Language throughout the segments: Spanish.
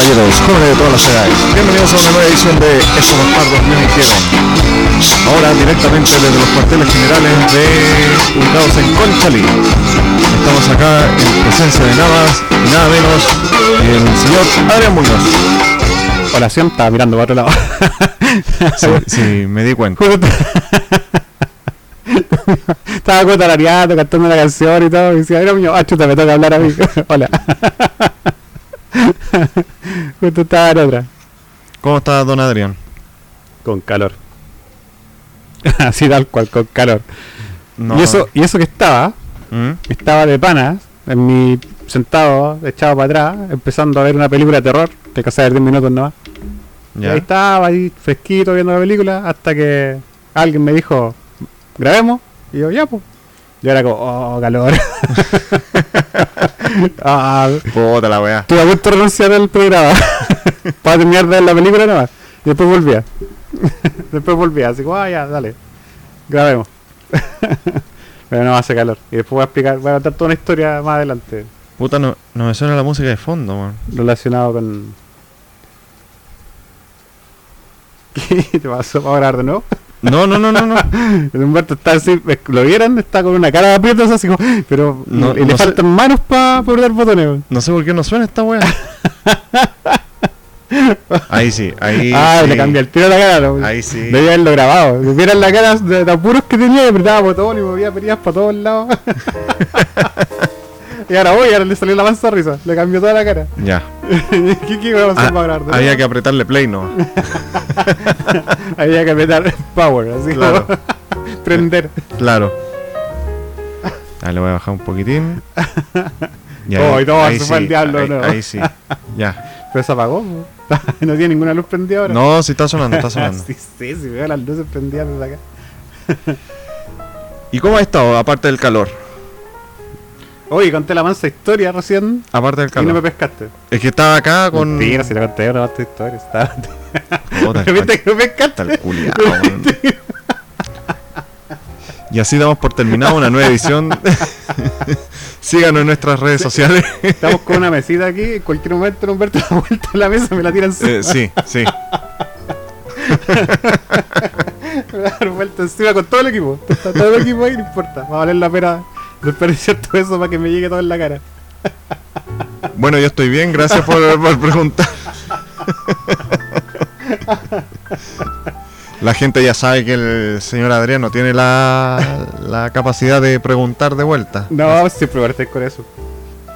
Caballeros, jóvenes de todas las edades, bienvenidos a una nueva edición de Eso los pardos me hicieron. Ahora directamente desde los cuarteles generales de ubicados en Conchalí. Estamos acá en presencia de nada más y nada menos el señor Adrián Muñoz. Oración estaba mirando para otro lado. Sí, sí, me di cuenta. estaba cantando la canción y todo. Y decía, mira, mío, ah, chuta, me toca hablar a mí. Hola. Justo estaba en otra. ¿Cómo está don Adrián? Con calor. Así tal cual, con calor. No. Y, eso, y eso que estaba, ¿Mm? estaba de panas, en mi sentado, echado para atrás, empezando a ver una película de terror, te casé de 10 minutos nomás. Ahí estaba, ahí fresquito viendo la película, hasta que alguien me dijo, grabemos, y yo, ya, pues. Yo era como, oh, calor. ah, Puta la weá. estuve a punto de renunciar al programa para terminar de ver la película nomás. Y después volvía. después volvía, así como, ah, ya, dale, grabemos. Pero no hace calor. Y después voy a explicar, voy a contar toda una historia más adelante Puta, no, no me suena la música de fondo, man. relacionado con. ¿Qué te pasó para grabar de nuevo? No, no, no, no, no. El Humberto está así, lo vieran, está con una cara de aprietos así como, pero No, y le no sé. faltan manos para apretar botones. No sé por qué no suena esta weá. Ahí sí, ahí ah, sí. le cambia el tiro de la cara. ¿no? Ahí sí. Debía haberlo grabado. Si vieran la cara de, de apuros que tenía, apretaba botón y movía perillas para todos lados. y ahora voy, ahora le salió la mansa risa, le cambió toda la cara. Ya. ¿Qué, qué a hacer Ah, para había que apretarle play, ¿no? Había que apretar power, así Claro. como prender. Claro. Ah, le voy a bajar un poquitín. Oh, y todo, se fue al diablo, ahí, no. ahí sí. Ya. Pero se apagó. no tiene ninguna luz prendida ahora. No, sí está sonando, está sonando. sí, sí, sí, veo las luces prendidas desde acá. ¿Y cómo ha estado, aparte del calor? Oye, conté la mansa historia recién Aparte del y no me calor. pescaste. Es que estaba acá con. Mentira, si le conté una mansa historia. Estaba... ¿Viste que no Está pescaste? el culiao, man. Y así damos por terminada una nueva edición. Síganos en nuestras redes sociales. Estamos con una mesita aquí, en cualquier momento Humberto da vuelta a la mesa, me la tiran encima. Eh, sí, sí. Me va a dar vuelta encima con todo el equipo. Está todo el equipo ahí, no importa. Va a valer la pena desperdiciar todo eso para que me llegue todo en la cara. Bueno, yo estoy bien, gracias por, por preguntar. La gente ya sabe que el señor Adrián no tiene la, la capacidad de preguntar de vuelta. No, siempre estar con eso.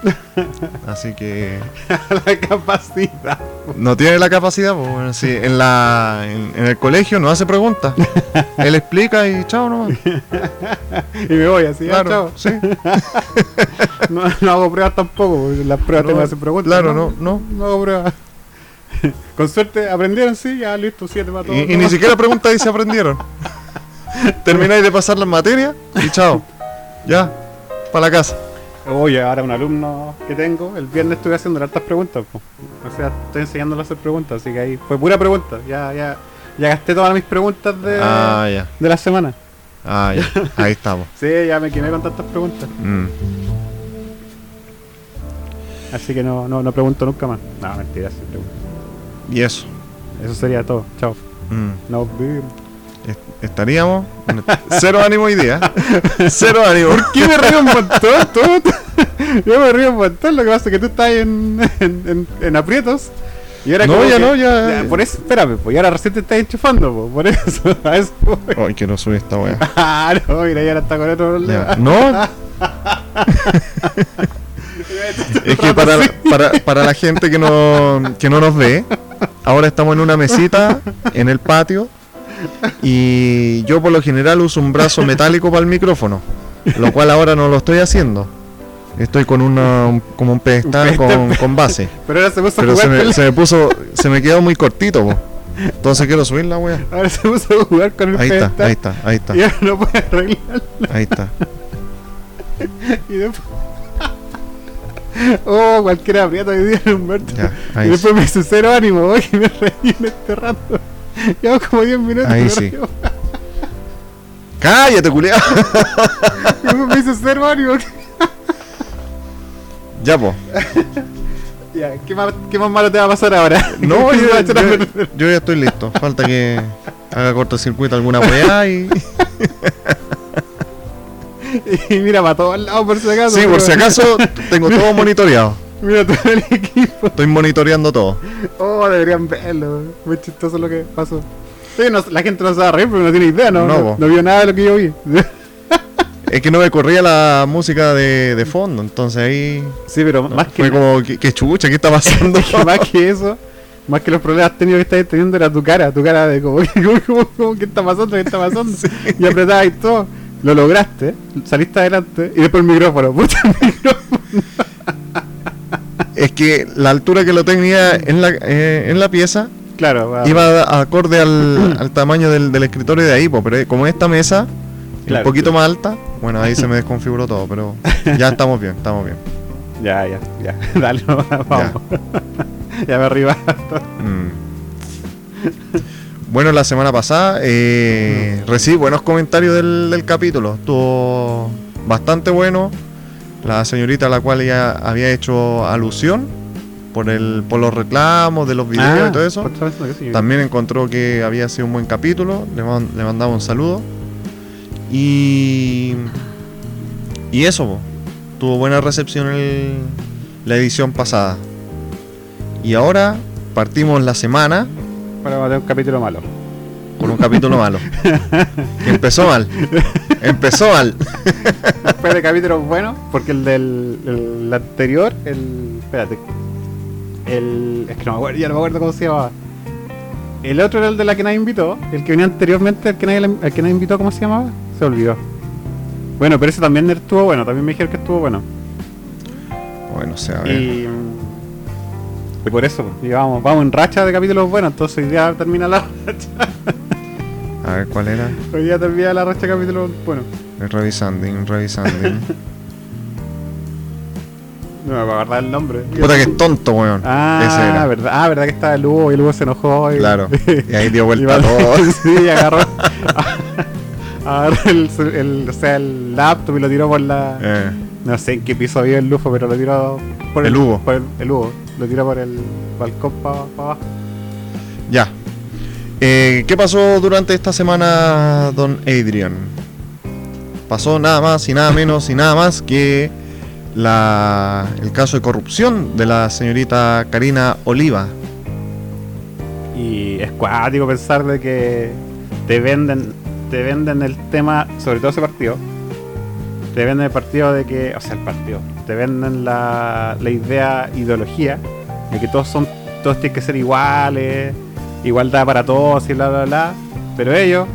Así que la capacidad. no tiene la capacidad. Pues, bueno, sí, en, la, en, en el colegio no hace preguntas. Él explica y chao nomás. Y me voy así, chao. sí. No, no hago pruebas tampoco, porque las pruebas No, te me hacen preguntas. claro, no, no. No hago pruebas. Con suerte aprendieron, sí, ya listo, siete para todos. Y, y ni siquiera pregunta y se aprendieron. Termináis de pasar las materias y chao. Ya, para la casa. Oye, ahora un alumno que tengo, el viernes estuve haciendo hartas preguntas. po. O sea, estoy enseñándole a hacer preguntas, así que ahí fue pura pregunta. Ya, ya, ya gasté todas mis preguntas de, Ah, de la semana. Ah, ya. Ahí estamos. Sí, ya me quemé con tantas preguntas. Mm. Así que no, no, no pregunto nunca más. No, mentira, sí pregunto. Y eso. Eso sería todo. Chao. Mm. Nos vemos. Est- Estaríamos. Cero ánimo hoy día. Cero ánimo. ¿Qué me río un montón? tú? Yo me río un montón. Lo que pasa es que tú estás en, en, en, en aprietos. Y ahora No, ya que- no, ya- Por eso, espérame, pues. Y ahora recién te estás enchufando. Por eso, a eso. Ay, que no sube esta wea. Ah, no, mira, ya ahora está con otro problema. No. Es que para, para, para la gente que no, que no nos ve, ahora estamos en una mesita en el patio y yo por lo general uso un brazo metálico para el micrófono, lo cual ahora no lo estoy haciendo. Estoy con una, un- como un pedestal con, con base, Pero ahora se puso a pero jugar se con me, se me puso, se me quedó muy cortito, po. entonces quiero subir la wea. Ahora se puso a jugar con el Ahí está, ahí está, ahí está, Y ahora no puede arreglarlo. ahí está. Y después. Oh, cualquiera aprieta hoy día en Humberto. Ya, y después me dice cero ánimo, oye, me reí en este rato. Llevo como 10 minutos. Ahí sí. ¡Cállate, culiao! Me dice cero ánimo. Ya, po. Ya, ¿qué más, ¿qué más malo te va a pasar ahora? No, ¿Qué yo, ya estoy listo. Falta que haga cortocircuito alguna weá y. Y mira, para todos lados por si acaso. Sí, por si acaso tengo todo monitoreado. Mira todo el equipo. Estoy monitoreando todo. Oh, deberían verlo. Muy chistoso lo que pasó. Sí, no- la gente no a reír porque no tiene idea, ¿no? No, No, vio nada de lo que yo vi. Es que no me corría la música de, de fondo, entonces ahí Sí, pero más que fue como, ¿qué, qué chucha? ¿Qué está pasando? que más que eso, más que los problemas técnicos que estabas teniendo era tu cara, tu cara de como, como, como, ¿qué está pasando? ¿Qué está pasando? Y apretabas y todo. Lo lograste, saliste adelante y después el micrófono, puta el micrófono. Es que la altura que lo tenía en la, eh, en la pieza Claro, iba a- acorde al, al tamaño del, del escritorio de ahí, po, pero como esta mesa Claro. un poquito más alta, bueno, ahí se me desconfiguró todo, pero ya estamos bien, estamos bien. Ya, ya, ya. Dale, vamos. Ya, me arriba. Mm. Bueno, la semana pasada eh, recibí buenos comentarios del, del capítulo. Estuvo bastante bueno. La señorita a la cual ella había hecho alusión por el por los reclamos de los videos Ah, y todo eso. También encontró que había sido un buen capítulo. Le, man- le mandaba un saludo. Y. Y eso, po. tuvo buena recepción el- la edición pasada. Y ahora partimos la semana Ahora vamos a tener un capítulo malo. Con un capítulo malo. Empezó mal. Empezó mal. Después de capítulos buenos, porque el del el anterior, el. Espérate. El. Es que no me acuerdo, ya no me acuerdo cómo se llamaba. El otro era el de la que nadie invitó. El que venía anteriormente, el que nadie, el que nadie invitó, ¿cómo se llamaba? Se olvidó. Bueno, pero ese también estuvo bueno. También me dijeron que estuvo bueno. Bueno, o sea, a ver. Y. Y por eso, y vamos, vamos en racha de capítulos buenos. Entonces hoy día termina la racha. A ver cuál era. Hoy día termina la racha de capítulos buenos. Revisando, revisando. No me voy a acordar el nombre. Puta que es tonto, weón. Ese Ah, era. verdad, ah, verdad que estaba el Hugo y el Hugo se enojó. Y, Claro. Y ahí dio vuelta va- todo. sí, agarró, agarró el, el, o sea, el laptop y lo tiró por la. Eh, No sé en qué piso vive el Lufo, pero lo tiró por El Hugo. Por el, el Hugo. Lo tiró por el balcón para abajo. ya. Eh, ¿Qué pasó durante esta semana, don Adrian? Pasó nada más y nada menos y nada más que la, el caso de corrupción de la señorita Karina Oliva. Y es cuático pensar de que te venden, te venden el tema, sobre todo ese partido. Te venden el partido de que, o sea, el partido, te venden la, la idea, ideología, de que todos son, todos tienen que ser iguales, igualdad para todos y bla bla bla. Pero ellos,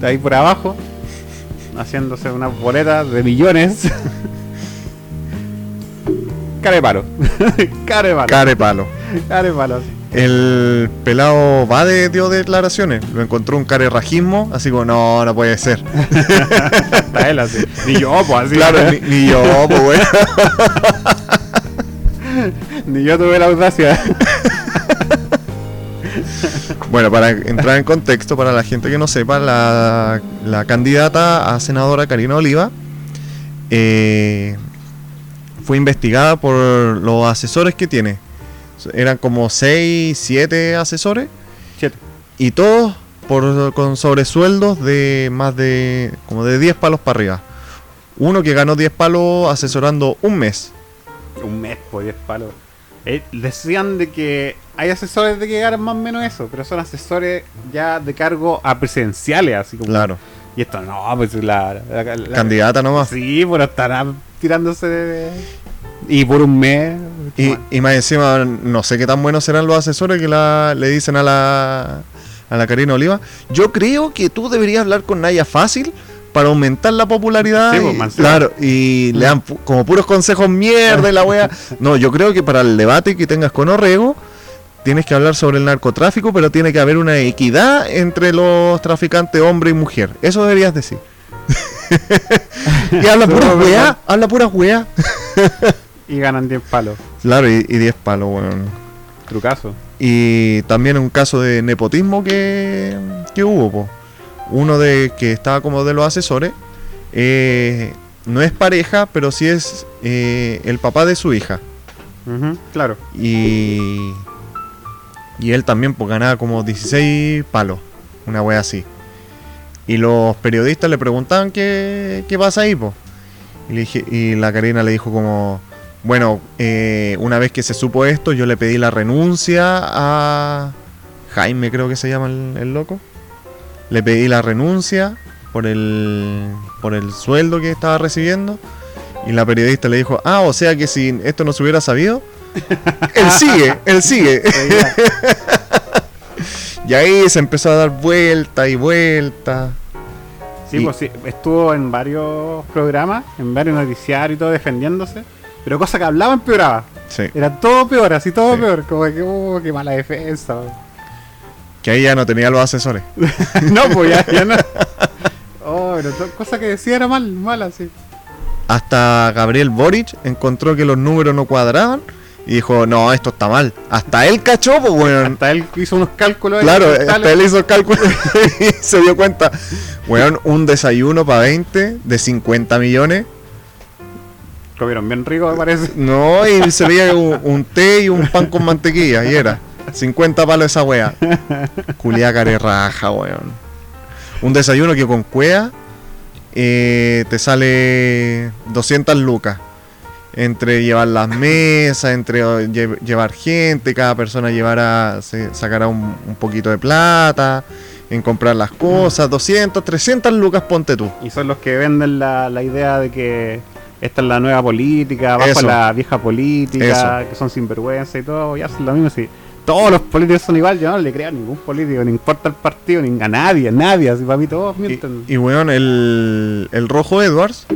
de ahí por abajo, haciéndose unas boletas de millones. Care palo. Care palo. Care palo. Care palo. El pelado Bade dio declaraciones. Lo encontró un carerrajismo. Así como, no, no puede ser. Está él así. Ni yo, pues así. Claro, ni, ni yo, pues bueno. Ni yo tuve la audacia. Bueno, para entrar en contexto, para la gente que no sepa, la, la candidata a senadora Karina Oliva eh, fue investigada por los asesores que tiene. Eran como 6, 7 asesores Siete. y todos por, con sobresueldos de más de como de 10 palos para arriba. Uno que ganó 10 palos asesorando un mes. Un mes, por 10 palos. Eh, decían de que hay asesores de que ganan más o menos eso, pero son asesores ya de cargo a presidenciales, así como. Claro, Y esto no, pues la. la- candidata nomás. Sí, pero estará tirándose de. Y por un mes. Y, y más encima, no sé qué tan buenos serán los asesores que la, le dicen a la, a la Karina Oliva. Yo creo que tú deberías hablar con Naya Fácil para aumentar la popularidad. Sí, pues, más claro, y le dan pu- como puros consejos mierda y la wea. No, yo creo que para el debate que tengas con Orrego, tienes que hablar sobre el narcotráfico, pero tiene que haber una equidad entre los traficantes hombre y mujer. Eso deberías decir. y habla pura wea, habla pura wea. Y ganan 10 palos. Claro, y 10 palos, weón. Trucazo. Y también un caso de nepotismo que, que hubo, po. Uno de que estaba como de los asesores. eh, no es pareja, pero sí es eh, el papá de su hija. Claro. Y. Y él también, pues ganaba como 16 palos. Una wea así. Y los periodistas le preguntaban qué, qué pasa ahí, pues. Y, le dije- y la Karina le dijo como. Bueno, eh, una vez que se supo esto, yo le pedí la renuncia a Jaime, creo que se llama el, el loco. Le pedí la renuncia por el, por el sueldo que estaba recibiendo. Y la periodista le dijo, ah, o sea que si esto no se hubiera sabido, él sigue, él sigue. Y ahí se empezó a dar vuelta y vuelta. Sí, Y- pues sí, estuvo en varios programas, en varios noticiarios y todo defendiéndose, pero cosa que hablaba empeoraba. Sí. Era todo peor, así todo Sí. peor, como que, oh, qué mala defensa. Que ahí ya no tenía los asesores. no, pues ya, ya no. Oh, pero cosa que decía era mal, mala, sí. Hasta Gabriel Boric encontró que los números no cuadraban y dijo, no, esto está mal. Hasta él cachó, pues, weón. Hasta él hizo unos cálculos. Claro, hasta él hizo el cálculo y se dio cuenta. Weón, un desayuno para 20 de 50 millones. Comieron bien rico, me parece. No, y se veía un, un té y un pan con mantequilla, y era 50 palos esa wea. Culia raja, weón. Un desayuno que con cuea eh, te sale 200 lucas. Entre llevar las mesas, entre lle- llevar gente, cada persona llevará, se sacará un, un poquito de plata, en comprar las cosas, 200, 300 lucas ponte tú. Y son los que venden la, la idea de que esta es la nueva política, bajo Eso. la vieja política, Eso. que son sinvergüenza y todo, y hacen lo mismo. Sí. Todos los políticos son igual, yo no le creo a ningún político, no importa el partido, ni a nadie, a nadie, así para mí todos mienten. Y, y weón, el, el Rojo Edwards,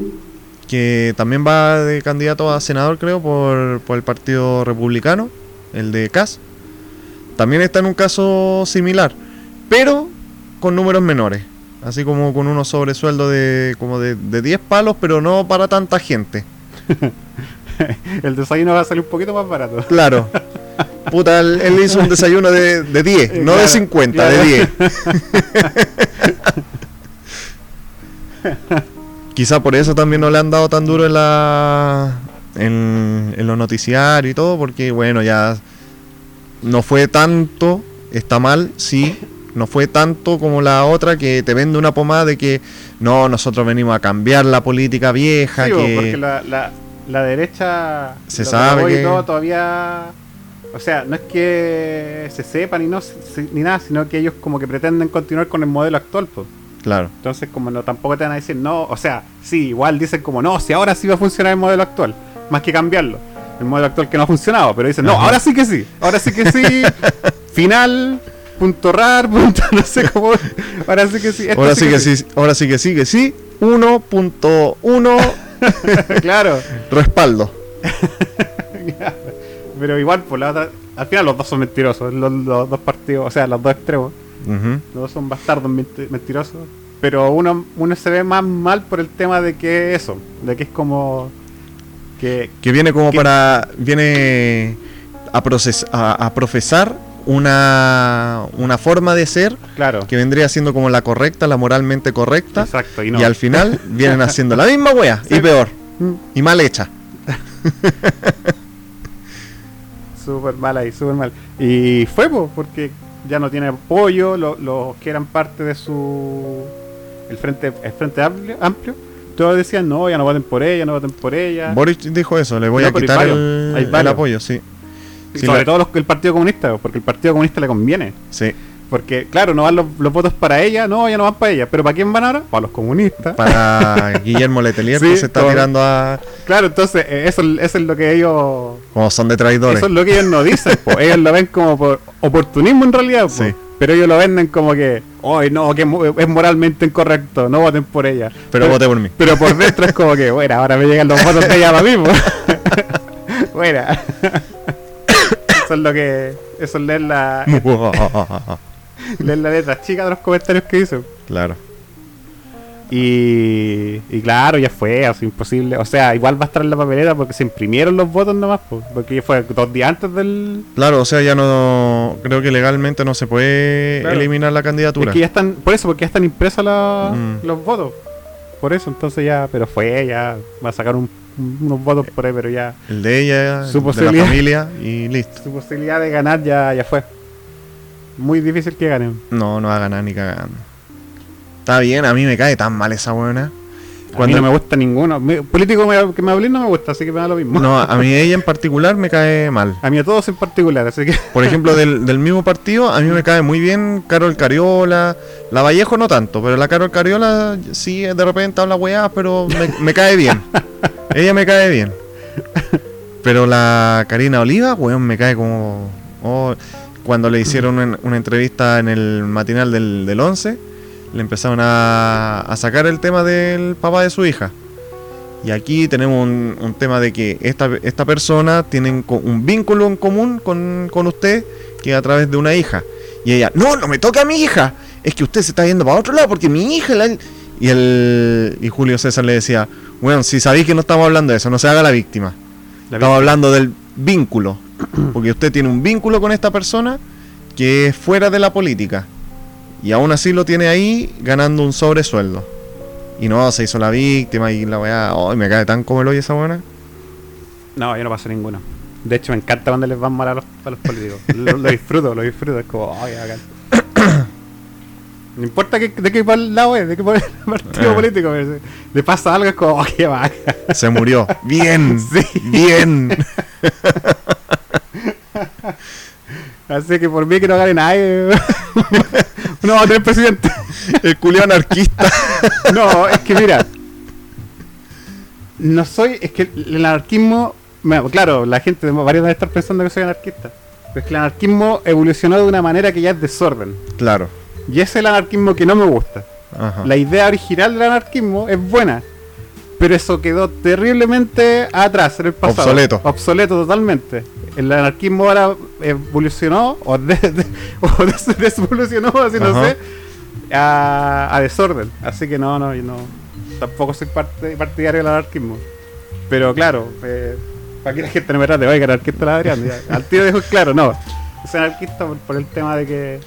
que también va de candidato a senador, creo, por, por el Partido Republicano, el de Cas, también está en un caso similar, pero con números menores. Así como con unos sobresueldos de como de, de 10 palos, pero no para tanta gente. el desayuno va a salir un poquito más barato. Claro. Puta, él, él hizo un desayuno de, de 10, no de Claro, 50, claro. de 10. Quizá por eso también no le han dado tan duro en la en, en los noticiarios y todo, porque bueno, ya no fue tanto, está mal, sí, no fue tanto como la otra que te vende una pomada de que no, nosotros venimos a cambiar la política vieja, Sí, que porque la, la, la derecha Se sabe y que- todo todavía o sea no es que se sepa ni no se- ni nada sino que ellos como que pretenden continuar con el modelo actual pues. Claro, entonces como no tampoco te van a decir no o sea sí igual dicen como no si ahora sí va a funcionar el modelo actual más que cambiarlo. El modelo actual que no ha funcionado pero dicen no Ajá. ahora sí que sí ahora sí que sí final punto rar punto no sé cómo ahora sí que sí ahora sí que sí, ahora sí que sí, que sí, 1.1 claro. respaldo. Pero igual, por la otra, al final los dos son mentirosos, los, los dos partidos, o sea, los dos extremos, Ujú. los dos son bastardos menti- mentirosos. Pero uno, uno se ve más mal por el tema de que eso, de que es como que Que viene como para. Viene a, proces- a, a profesar una, una forma de ser claro, que vendría siendo como la correcta, la moralmente correcta. exacto, y Y, no. al final vienen haciendo la misma wea y peor. Mm, Y mal hecha. Súper mal ahí, súper mal. Y fue po, porque ya no tiene apoyo, lo- los que eran parte de su el frente, el frente amplio, amplio, todos decían no, ya no voten por ella, no voten por ella. Boris dijo eso, le voy No, a hay quitar varios, el, hay el varios. apoyo, sí. Sobre la- todo los- el Partido Comunista, porque el Partido Comunista le conviene. Sí. Porque, claro, no van los, los votos para ella, no, ya no van para ella. Pero ¿para quién van ahora? Para los comunistas. Para Guillermo Letelier Sí, que se está todo. tirando a. Claro, entonces, eh, eso, eso es lo que ellos. Como son de traidores. Eso es lo que ellos no dicen, po. ellos lo ven como por oportunismo en realidad, po. Sí. pero ellos lo venden como que, ¡ay no! que es mo- es moralmente incorrecto, no voten por ella. Pero voté por mí. Pero por dentro es como que, bueno, ahora me llegan los votos de ella para mí. Bueno. eso es lo que. Eso es leer la, leer la letra chica de los comentarios que hizo. claro. Y, y claro, ya fue, así imposible. O sea, igual va a estar en la papeleta porque se imprimieron los votos nomás, po, porque fue dos días antes del. Claro, o sea, ya no. Creo que legalmente no se puede Claro. eliminar la candidatura. Es que ya están, por eso, porque ya están impresos la- Mm. los votos. Por eso, entonces ya, pero fue, ya va a sacar un, unos votos por ahí, pero ya El de ella, Su el de la familia y listo. su posibilidad de ganar ya, ya fue. Muy difícil que ganen. No, no va a ganar ni cagando. Está bien, a mí me cae tan mal esa buena. Cuando no me gusta ninguno. Mi- político me- que me hablé no me gusta, así que me da lo mismo. No, a mí ella en particular me cae mal. A mí a todos en particular, así que. Por ejemplo, del, del mismo partido, a mí me cae muy bien Carol Cariola. La Vallejo no tanto, pero la Carol Cariola sí de repente habla weá, pero me, me cae bien. Ella me cae bien. Pero la Karina Oliva, weón, me cae como... oh, cuando le hicieron una, una entrevista en el matinal del, del 11, le empezaron a, a sacar el tema del papá de su hija. Y aquí tenemos un, un tema de que esta, esta persona tiene un vínculo en común con, con usted que a través de una hija. Y ella, no, no me toca a mi hija. Es que usted se está yendo para otro lado porque mi hija... la-". Y, el, y Julio César le decía, bueno, si sabéis que no estamos hablando de eso, no se haga la víctima. La Estamos hablando del vínculo. Porque usted tiene un vínculo con esta persona que es fuera de la política. Y aún así lo tiene ahí ganando un sobresueldo. Y no, se hizo la víctima y la weá. Ay, me cae tan como el hoy esa buena. No, yo no paso ninguno. De hecho, me encanta cuando les van mal a los, a los políticos. lo, lo disfruto, lo disfruto. Es como, ay. No importa que, de qué lado es, de qué partido Ah. político. Le pasa algo, es como, ay, qué bacán. Se murió. Bien. Sí. Bien. Así que por mí que no gane nadie. no va a tener presidente. El culio anarquista. No, es que mira. No soy. Es que el anarquismo. bueno, claro, la gente, varios deben estar pensando que soy anarquista. Pero es que el anarquismo evolucionó de una manera que ya es desorden. Claro. Y ese es el anarquismo que no me gusta. Ajá. La idea original del anarquismo es buena. Pero eso quedó terriblemente atrás en el pasado. Obsoleto. Obsoleto totalmente. El anarquismo ahora evolucionó o, de- de- o des- desevolucionó, así no sé, a, a desorden. Así que no, no, yo no. Tampoco soy parte, partidario del anarquismo. Pero claro, eh, para que la gente no me trate, oiga, anarquista la Adrián. Al tiro dijo claro, no. Es anarquista por, por el tema de que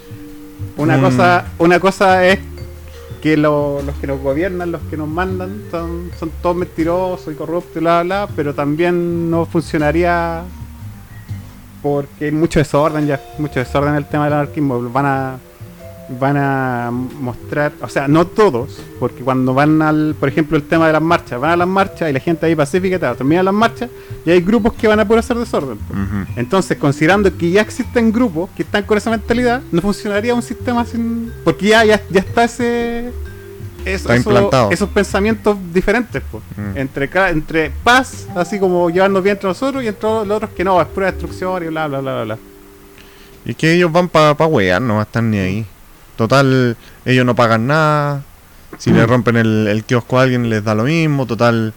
una Mm. cosa una cosa es que lo- los que nos gobiernan, los que nos mandan, son, son todos mentirosos y corruptos bla, bla, bla, pero también no funcionaría porque hay mucho desorden ya, mucho desorden en el tema del anarquismo. Van a van a mostrar, o sea, no todos, porque cuando van al, por ejemplo, el tema de las marchas, van a las marchas y la gente ahí pacífica y tal, terminan las marchas y hay grupos que van a poder hacer desorden. Entonces, considerando que ya existen grupos que están con esa mentalidad, no funcionaría un sistema sin. Porque ya, ya, ya está ese. eso- Está eso- implantado. Esos pensamientos diferentes, pues. Mm. Entre, entre paz, así como llevarnos bien entre nosotros, y entre los otros que no, es pura destrucción y bla, bla, bla, bla. bla. Y que ellos van para pa wear, no están ni ahí. Total, ellos no pagan nada. Si le rompen el, el kiosco a alguien les da lo mismo. Total,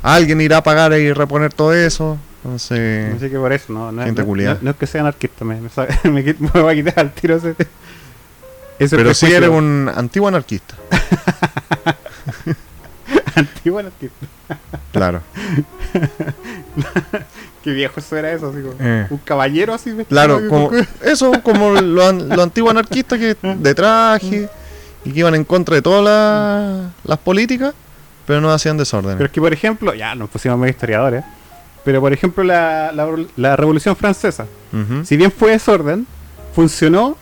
alguien irá a pagar y reponer todo eso. Entonces, Así que por eso, no, no, Gente no- no- no es que sea anarquista, me, me, sa- me quit- me voy a quitar al tiro ese. ese pero si prejuicio. eres un antiguo anarquista. antiguo anarquista. Claro. Qué viejo eso era eso, así como. Eh. Un caballero así vestido Claro, como, eso, como lo, an- lo antiguo anarquista que de traje y que iban en contra de todas las- las políticas, pero no hacían desorden. Pero es que, por ejemplo, ya nos pusimos medio historiadores, pero por ejemplo, la, la, la Revolución Francesa, si bien fue desorden, funcionó.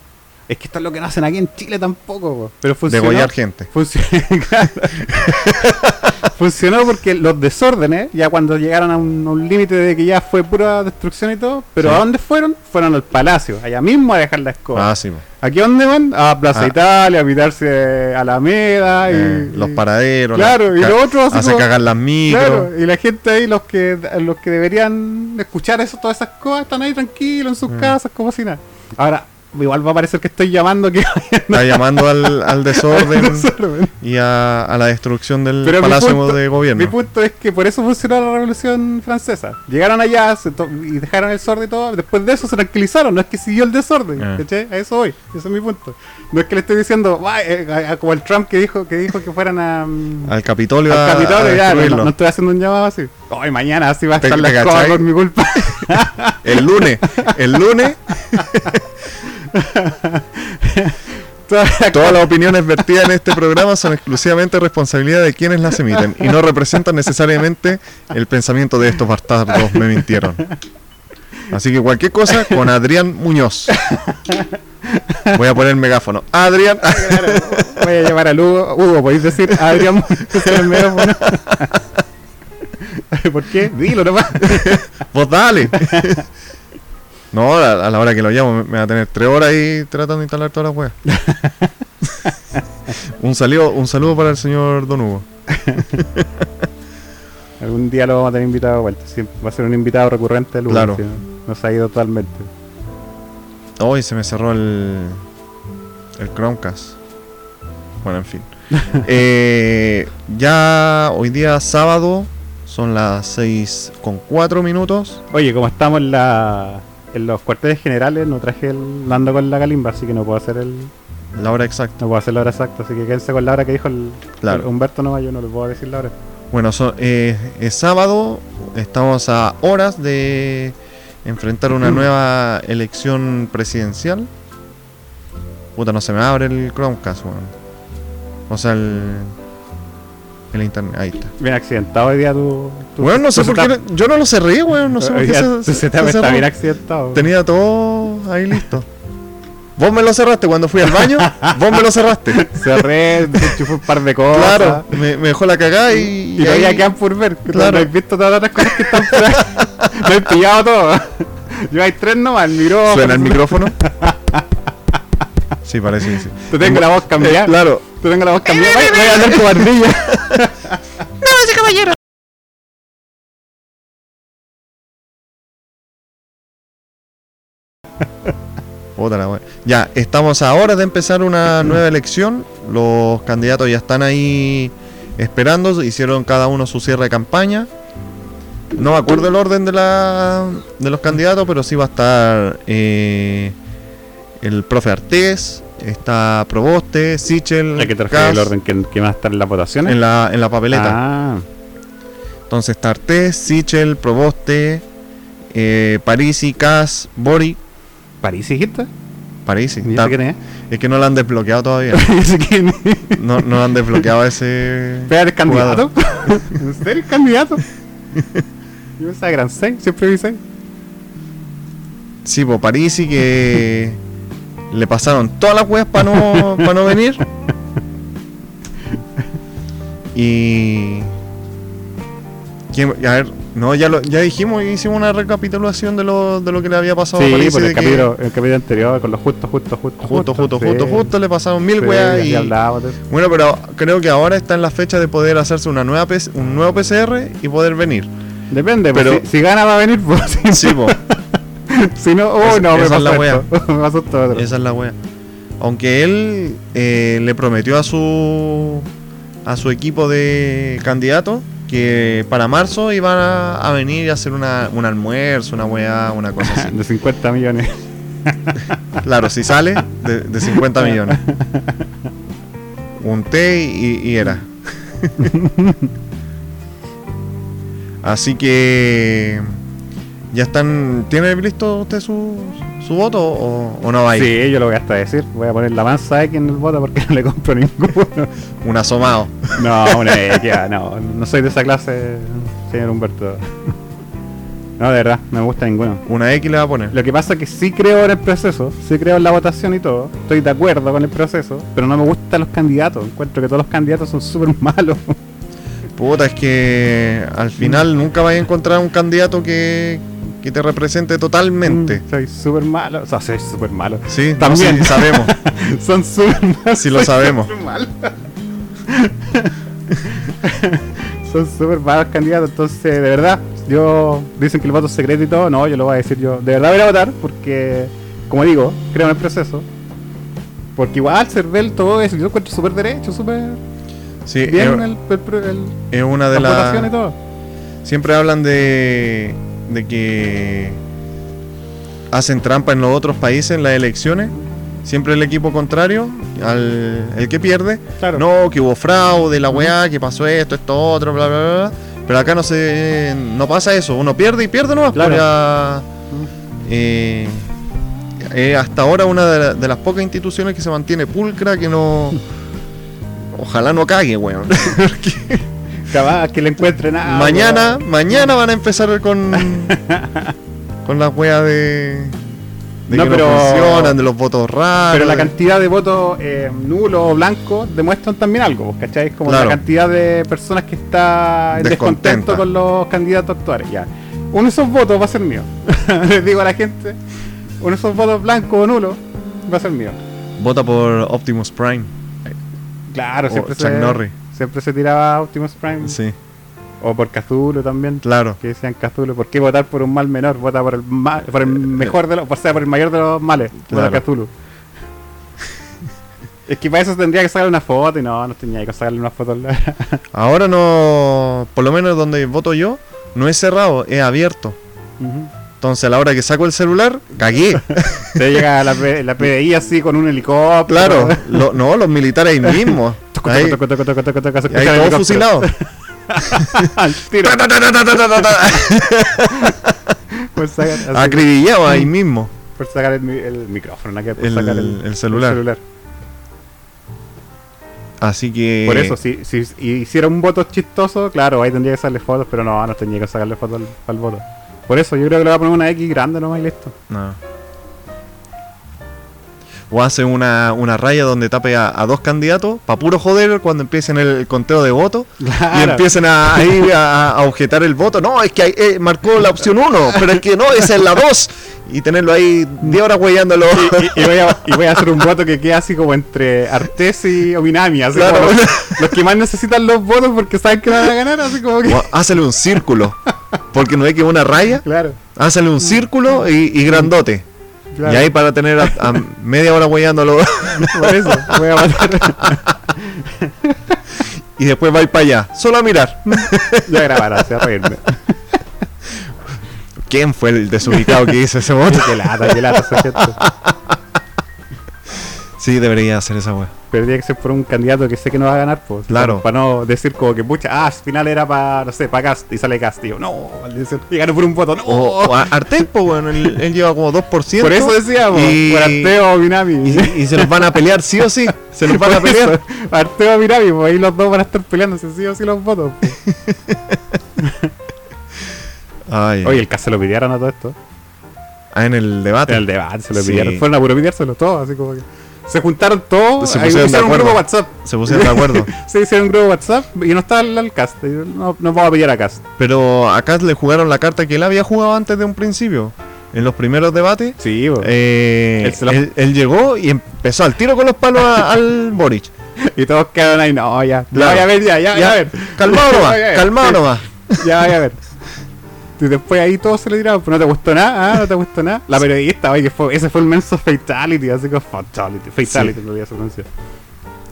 Es que esto es lo que no hacen aquí en Chile tampoco, po, pero funcionó. Degollar gente. Funcionó, porque los desórdenes, ya cuando llegaron a un, límite de que ya fue pura destrucción y todo, pero Sí. ¿a dónde fueron? Fueron al palacio, allá mismo a dejar la escoba. Ah, sí, po. ¿Aquí a dónde van? A Plaza Ah. Italia, a pitarse a Alameda y, Eh, los y- paraderos. Claro, y ca- lo otro así hace como- cagar las micros. Claro, y la gente ahí, los que los que deberían escuchar eso, todas esas cosas, están ahí tranquilos en sus Mm. casas, como si nada. Ahora, igual va a parecer que estoy llamando que Está llamando al, al desorden desorden. y a, a la destrucción del Pero palacio punto- de gobierno. Mi punto es que por eso funcionó la revolución francesa. Llegaron allá y dejaron el desorden y todo. Después de eso se tranquilizaron. No es que siguió el desorden. ¿cachai? A eso voy. Ese es mi punto. No es que le estoy diciendo, "Va, eh, a- a- como el Trump que dijo que dijo que fueran a. mm, Al Capitolio al a, Capitolio, a ya, no, estoy haciendo un llamado así. Hoy mañana así va a ¿Te- estar la cachai? por mi culpa. El lunes. El lunes. Todas las opiniones vertidas en este programa son exclusivamente responsabilidad de quienes las emiten y no representan necesariamente el pensamiento de estos bastardos. Me mintieron. Así que cualquier cosa con Adrián Muñoz. Voy a poner el megáfono. Adrián. Voy a llamar a Hugo. Hugo, ¿podéis decir Adrián Muñoz en el megáfono? ¿Por qué? Dilo nomás. Vos dale. No, a, a la hora que lo llamo me, va a tener tres horas ahí tratando de instalar todas las weas. un, saludo, un saludo para el señor Don Hugo. Algún día lo vamos a tener invitado de vuelta. Siempre va a ser un invitado recurrente del. Claro. si no, no se ha ido totalmente. Hoy se me cerró el, el Chromecast. Bueno, en fin. Eh, ya hoy día sábado son las 6 con 4 minutos. Oye, como estamos en, la, en los cuarteles generales, no traje el. No ando con la calimba, así que no puedo hacer el. La hora exacta. No puedo hacer la hora exacta, así que quédense con la hora que dijo el, Claro. el Humberto Nova, yo no les puedo decir la hora. Bueno, so- eh, es sábado, estamos a horas de enfrentar una nueva elección presidencial. Puta, no se me abre el Chromecast, weón. O sea, el, el internet, ahí está. Bien accidentado hoy día tu. tu Weón, no sé por qué, yo no lo cerré, weón, no sé por qué se, se- setup se está bien accidentado. Tenía todo ahí listo. Vos me lo cerraste cuando fui al baño, vos me lo cerraste. Cerré, enchufé un par de cosas. Claro, me, me dejó la cagada y, Y todavía ahí- quedan por ver. Claro. No has visto todas las cosas que están por ahí. Lo he pillado todo. Yo hay tres nomás, el micrófono. ¿Suena el micrófono? Sí, parece que sí. Te tengo la voz cambiada. Eh, claro. Te tengo la voz cambiada. Voy, voy a hablar como ardilla. Puta la wea. Ya, estamos a horas de empezar una nueva elección. Los candidatos ya están ahí esperando. Hicieron cada uno su cierre de campaña. No me acuerdo el orden de, la, de los candidatos, pero sí va a estar eh, el profe Artés, está Proboste, Sichel, ¿A qué te refieres Kass, el orden que, que va a estar en las votaciones? en la, en la papeleta. Ah, Entonces está Artés, Sichel, Proboste, eh, Parisi, Cas, Bori. París, dijiste. Parisi. ¿Y Está- quién es? Es que no lo han desbloqueado todavía. ¿Y ese quién es? No, no han desbloqueado ese. ¿Pero eres candidato? ¿En serio eres candidato? Yo pensaba que eran seis, siempre vi seis. Sí, pues Parisi que le pasaron todas las weas para no, pa no venir. Y. ¿Quién- A ver, no, ya, lo, ya dijimos, hicimos una recapitulación de lo, de lo que le había pasado a Sí, Parisi. por el capítulo, el capítulo anterior, con los justo, justo, justo. justo, justo, sí. justo, justo, le pasaron mil Sí, weas. Y, bueno, pero creo que ahora está en la fecha de poder hacerse una nueva un nuevo PCR y poder venir. Depende, Pero- pero si, si gana va a venir, pues. Sí. si no, oh no, me esa es la pasó esto. me pasó todo otro. Esa es la wea. Aunque él eh, le prometió a su a su equipo de candidatos que para marzo iban a, a venir y hacer una, un almuerzo, una wea, una cosa así. De 50 millones. Claro, si sale, de, de 50 millones. Un té y, y era. Así que ya están. ¿Tiene listo usted su, su voto o, o no va a ir? Sí, yo lo voy hasta decir. Voy a poner la mansa X en el voto porque no le compro ninguno. Un asomado. No, una X, no. No soy de esa clase, señor Humberto. No, de verdad, no me gusta ninguno. Una X le va a poner. Lo que pasa es que sí creo en el proceso, sí creo en la votación y todo, estoy de acuerdo con el proceso, pero no me gustan los candidatos. Encuentro que todos los candidatos son súper malos. Puta, es que al final nunca vais a encontrar un candidato que, que te represente totalmente. Mm, Soy súper malo. O sea, soy súper malo. Sí, no, También. sí, sabemos. Son súper malos. Sí lo sabemos. malo. Son súper malos candidatos. Entonces, de verdad, yo. Dicen que el voto es secreto y todo. No, yo lo voy a decir yo. De verdad voy a votar porque, como digo, creo en el proceso. Porque igual, Cervel, todo eso, yo encuentro súper derecho, súper Sí, bien es, el, el, el- es una de las. Siempre hablan de, de que hacen trampa en los otros países en las elecciones. Siempre el equipo contrario, al, el que pierde. Claro. No, que hubo fraude, la weá, que pasó esto, esto, otro, bla, bla, bla. Pero acá no se no pasa eso. Uno pierde y pierde nomás. Claro. pues eh, hasta ahora una de, la- de las pocas instituciones que se mantiene pulcra, que no... Ojalá no cague, weón. Capaz que le encuentren mañana, mañana van a empezar con... con las weas de... De No, que pero- no funcionan, de los votos raros. Pero la cantidad de votos eh, nulos o blancos demuestran también algo, ¿cachai? Como Claro. la cantidad de personas que está en descontento con los candidatos actuales. Ya. Uno de esos votos va a ser mío. Les digo a la gente, uno de esos votos blancos o nulos va a ser mío. Vota por Optimus Prime. Claro, O siempre Chuck se, Norris. Siempre se tiraba Optimus Prime. Sí, O por Cazulo también. claro. Que decían Cazulo, ¿por qué votar por un mal menor? Vota por el ma- por el mejor de los, o sea, por el mayor de los males. Vota Claro. Cthulhu. es que para eso tendría que sacarle una foto y no, no tenía que sacarle una foto. Ahora no, por lo menos donde voto yo, no es cerrado, es abierto. Ujú. Entonces a la hora que saco el celular, cagué. Te llega la, la PDI así con un helicóptero. claro, lo- no, los militares ahí mismos. Ahí, se ahí. Al tiro. Acribillado ahí mismo. por sacar el, el micrófono, ¿no? Que por El- sacar el celular. Así que. Por eso, si, si hiciera un voto chistoso, claro, ahí tendría que sacarle fotos, pero no, no tendría que sacarle fotos al, al voto. Por eso yo creo que le voy a poner una X grande nomás y listo. No. O hace una, una raya donde tape a, a dos candidatos para puro joder cuando empiecen el conteo de votos y empiecen a, a, a objetar el voto. No, es que eh, marcó la opción 1, pero es que no, esa es la 2. Y tenerlo ahí 10 horas huellándolo. Y, y voy a, y voy a hacer un voto que quede así como entre Artés y Ominami, así Claro. como los, los que más necesitan los votos porque saben que van a ganar, así como que. Hácele un círculo. Porque no hay que una raya. Claro, Hácele un círculo y, y grandote. Claro. Y ahí para tener a, a media hora huellándolo. Por eso, voy a votar. y después va a ir para allá. Solo a mirar. ya grabará, se reírme. ¿Quién fue el desubicado que hizo ese voto? Qué lata, qué lata gente. Sí, debería hacer esa wea. Pero tiene que ser por un candidato que sé que no va a ganar, pues. Claro. Para, no decir como que, pucha, ah, al final era para, no sé, para Cast y sale Cast. No, maldición. Y ganó por un voto, no. O, o Artel, pues bueno, él, él lleva como 2%. por eso decíamos, y, por Arteo o Minami. y, y se los van a pelear sí o sí. Se los van a Por eso, pelear. Arteo o Minami, pues ahí los dos van a estar peleándose sí o sí los votos. Ay, Oye, el Cast se lo pidieron a todo esto. ah, en el debate. En el debate se lo Sí. pidieron. Fueron a puro pidiérselo todos, así como que. Se juntaron todos, Se pusieron hicieron un grupo WhatsApp. Se pusieron de acuerdo. Se hicieron un grupo WhatsApp y no estaba el, el Cast. No, no vamos a pillar a Cast. Pero acá le jugaron la carta que él había jugado antes de un principio. En los primeros debates. Sí, eh, Él llegó y empezó al tiro con los palos a- al Boric. Y todos quedaron ahí, no, ya. Ya vaya a ver, ya, ya, ya, a ver. Calmado nomás, calmado nomás. Ya vaya a ver. Y después ahí todos se le tiraron, pues no te gustó nada, ah, no te gustó nada. La periodista, oye, que fue, ese fue el menso fatality, así como fatality, fatality, Sí. en realidad se pronuncia.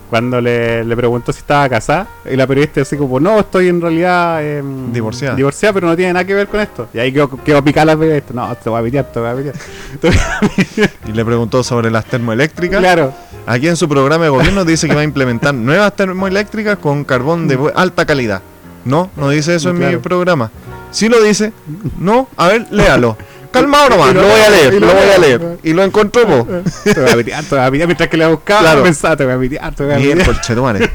Cuando le, le preguntó si estaba casada, y la periodista así como, no, estoy en realidad em, Divorciada. divorciada, pero no tiene nada que ver con esto. Y ahí quedó, quedó picada la periodista, no, te voy a pitear, te voy a pitear. Te voy a pitear. Y le preguntó sobre las termoeléctricas. claro, Aquí en su programa de gobierno dice que va a implementar nuevas termoeléctricas con carbón de bu- alta calidad. No, no dice eso en mi programa. Sí lo dice. No, a ver, léalo. Calmado nomás, lo lo voy a leer, lo lo voy a leer. Y lo encontró vos. te voy a pitear, te voy a pitear. Mientras que le buscaba, Claro. pensaba, te voy a pitear, te voy a Bien, pitear. conchetumare.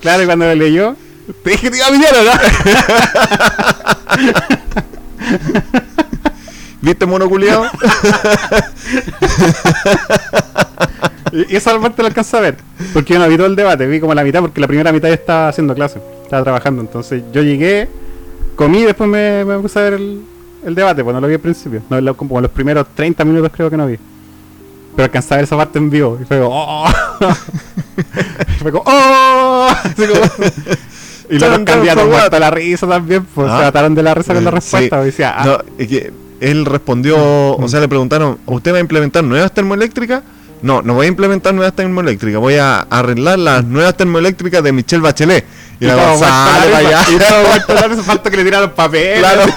Claro, y cuando lo leyó, te dije que te iba a pillar, ¿no? ¿Viste mono culiao? Y esa parte lo alcanzé a ver. Porque yo no vi todo el debate, vi como la mitad, porque la primera mitad ya estaba haciendo clase, estaba trabajando. Entonces yo llegué, comí y después me, me puse a ver el, el debate, pues no lo vi al principio. No, lo- como los primeros 30 minutos creo que no vi. Pero alcancé a ver esa parte en vivo y fue como, ¡oh! Y fue como, ¡oh! Así como- y los candidatos muertos a la risa también, pues Ah. se mataron de la risa con la Sí. respuesta. y decía, ah, No, es que él respondió, o sea, le preguntaron, ¿usted va a implementar nuevas termoeléctricas? No, no voy a implementar nuevas termoeléctricas, voy a arreglar las nuevas termoeléctricas de Michelle Bachelet. Y, la a la para risa, allá. y a risa, falta que le tiraron papel. Claro.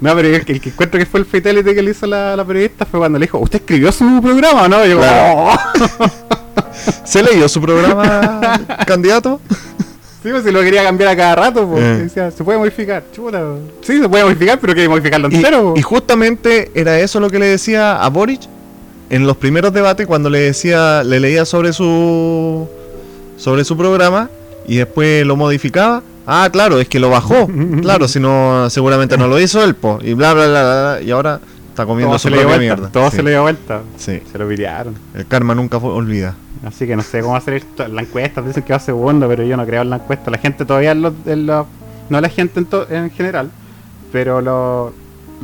No, pero el que, el que encuentro que fue el fatality que le hizo la, la periodista fue cuando le dijo, ¿usted escribió su programa no? Y yo, Claro. "Oh". ¿Se leyó su programa, candidato? Sí, pues si lo quería cambiar a cada rato, pues. Eh. Decía, se puede modificar. Chuta. Sí, se puede modificar, pero quiere modificarlo Y, entero. y justamente era eso lo que le decía a Boric en los primeros debates cuando le decía, le leía sobre su sobre su programa y después lo modificaba. Ah, claro, es que lo bajó. claro, si no, seguramente no lo hizo él, po. Y bla, bla, bla, bla, y ahora está comiendo todo su propia vuelta. mierda. Todo Sí, se le dio vuelta. sí. Se lo piraron. El karma nunca fue, olvida. Así que no sé cómo hacer esto. La encuesta, dicen que va segundo, pero yo no creo en la encuesta. La gente todavía, en en los- no la gente en, general, pero los,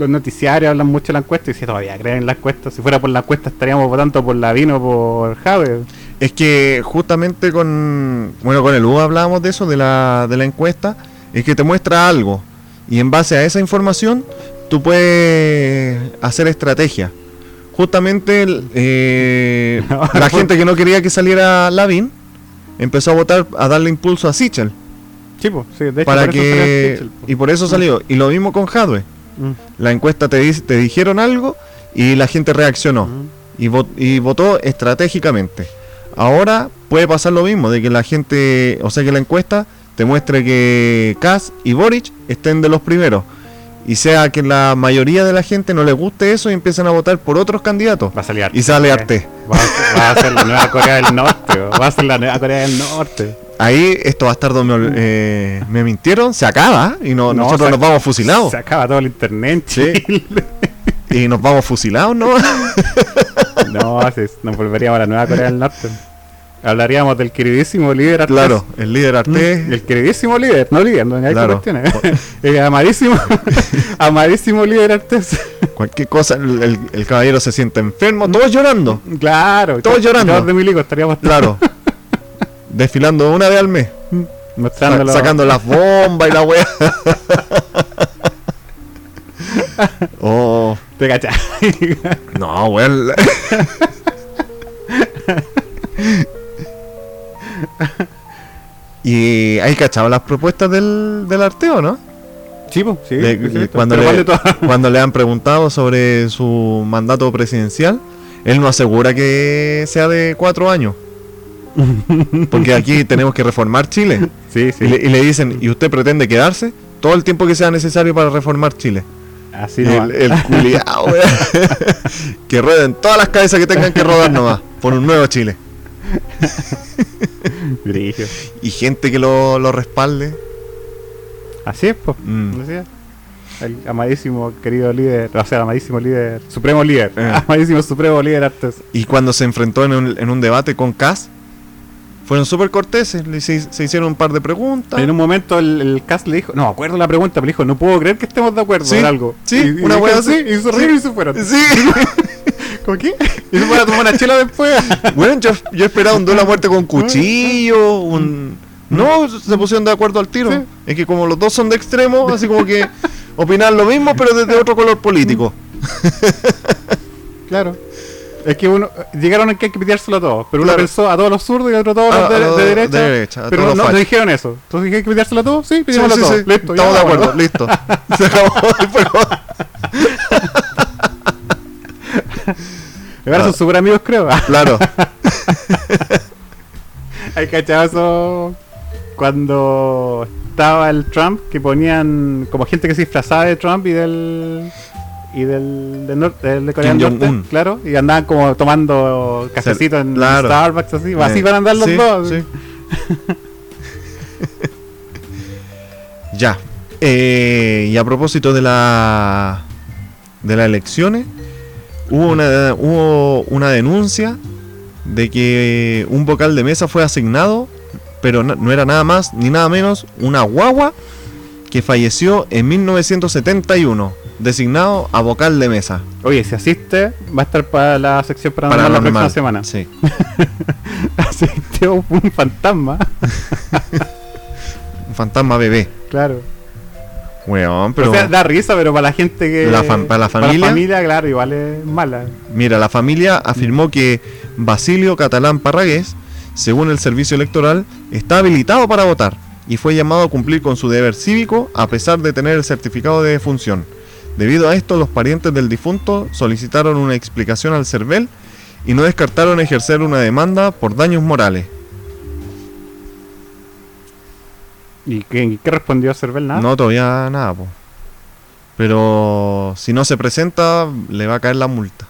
noticiarios hablan mucho de la encuesta y si todavía creen en la encuesta. Si fuera por la encuesta estaríamos votando por Lavino o por Jave. Es que justamente con bueno con el U hablábamos de eso, de la, de la encuesta, es que te muestra algo y en base a esa información tú puedes hacer estrategia. Justamente eh, la gente que no quería que saliera Lavin empezó a votar, a darle impulso a Sichel Sí, pues, sí, de hecho, para por que Sichel, po. y por eso salió. Y lo mismo con Jadwe. Mm, La encuesta te, te dijeron algo y la gente reaccionó mm. y, vo- y votó estratégicamente. Ahora puede pasar lo mismo, de que la gente, o sea que la encuesta te muestre que Kass y Boric estén de los primeros. Y sea que la mayoría de la gente no le guste eso y empiezan a votar por otros candidatos. Va a salir Y sale Arte. Va a, ser- va a ser la nueva Corea del Norte. Va a ser la nueva Corea del Norte. Ahí esto va a estar donde eh, me mintieron, se acaba y no, No, nosotros nos vamos fusilados. Se acaba todo el internet Sí. Y nos vamos fusilados, ¿no? No, nos volveríamos a la nueva Corea del Norte. Hablaríamos del queridísimo líder Artés. claro, el líder Arte. El queridísimo líder, no líder, no hay Claro. cuestiones. El amadísimo, amadísimo líder Artés. Cualquier cosa, el, el- el caballero se siente enfermo, todos llorando. Claro, Todos llorando. De milico estaríamos Claro. Desfilando una vez al mes. mostrándolo. Sa- sacando las bombas y la wea. oh. Te cachai. No, weón. Y hay cachado las propuestas del, del arteo, ¿no? Sí, pues, sí. Le- cuando, le, han preguntado sobre su mandato presidencial, él no asegura que sea de cuatro años. Porque aquí tenemos que reformar Chile. Sí, sí. Y, le, y le dicen, ¿y usted pretende quedarse? Todo el tiempo que sea necesario para reformar Chile. Así no. el, el culiao, que rueden todas las cabezas que tengan que rodar nomás. Por un nuevo Chile. Y gente que lo, lo respalde. Así es, pues. Mm. Es. El amadísimo querido líder, o sea, el amadísimo líder, supremo líder, Eh. amadísimo supremo líder Artes. Y cuando se enfrentó en un, en un debate con Cass, fueron súper corteses. Le se hicieron un par de preguntas. En un momento el, el cast le dijo, no me acuerdo la pregunta, pero le dijo, no puedo creer que estemos de acuerdo Sí, en algo. sí, Y- y una sí, así. y se rieron y se fueron. Sí. ¿Cómo qué? Y se fueron a tomar una chela después. Bueno, yo, yo esperaba un duelo a muerte con cuchillo, un... No, se pusieron de acuerdo al tiro. Sí. Es que como los dos son de extremo, así como que opinan lo mismo, pero desde otro color político. Claro. Es que uno llegaron a que hay que piteárselo a todos, pero uno Claro. pensó a todos los zurdos y a otros todos Ah, los de, derecha. pero no, dijeron eso. Entonces hay que piteárselo a todos, sí, pitémoslo sí, a todos. Listo, Estamos de acuerdo, listo. Se acabó el. Ahora Ah. son súper amigos, creo. Claro. Hay cachado eso cuando estaba el Trump que ponían como gente que se disfrazaba de Trump y del y del, del norte del de Corea del Norte, claro, y andaban como tomando cafecito en claro. Starbucks así, así Eh, van a andar los sí, dos. sí. ya. Eh, y a propósito de la de las elecciones, hubo una hubo una denuncia de que un vocal de mesa fue asignado, pero no, no era nada más ni nada menos una guagua que falleció en 1971, designado a vocal de mesa. Oye, si asiste, va a estar para la sección paranormal la próxima semana. Sí. Asistió un fantasma, Un fantasma bebé. claro. Weón, pero o sea, da risa, pero para la gente que. La fam- para la familia. familia, claro, igual es mala. Mira, la familia afirmó que Basilio Catalán Parragués, según el servicio electoral, está habilitado para votar y fue llamado a cumplir con su deber cívico a pesar de tener el certificado de defunción. Debido a esto, los parientes del difunto solicitaron una explicación al CERVEL y no descartaron ejercer una demanda por daños morales. ¿Y qué, qué respondió Cervel? Nada. No, todavía nada, po. Pero si no se presenta, le va a caer la multa.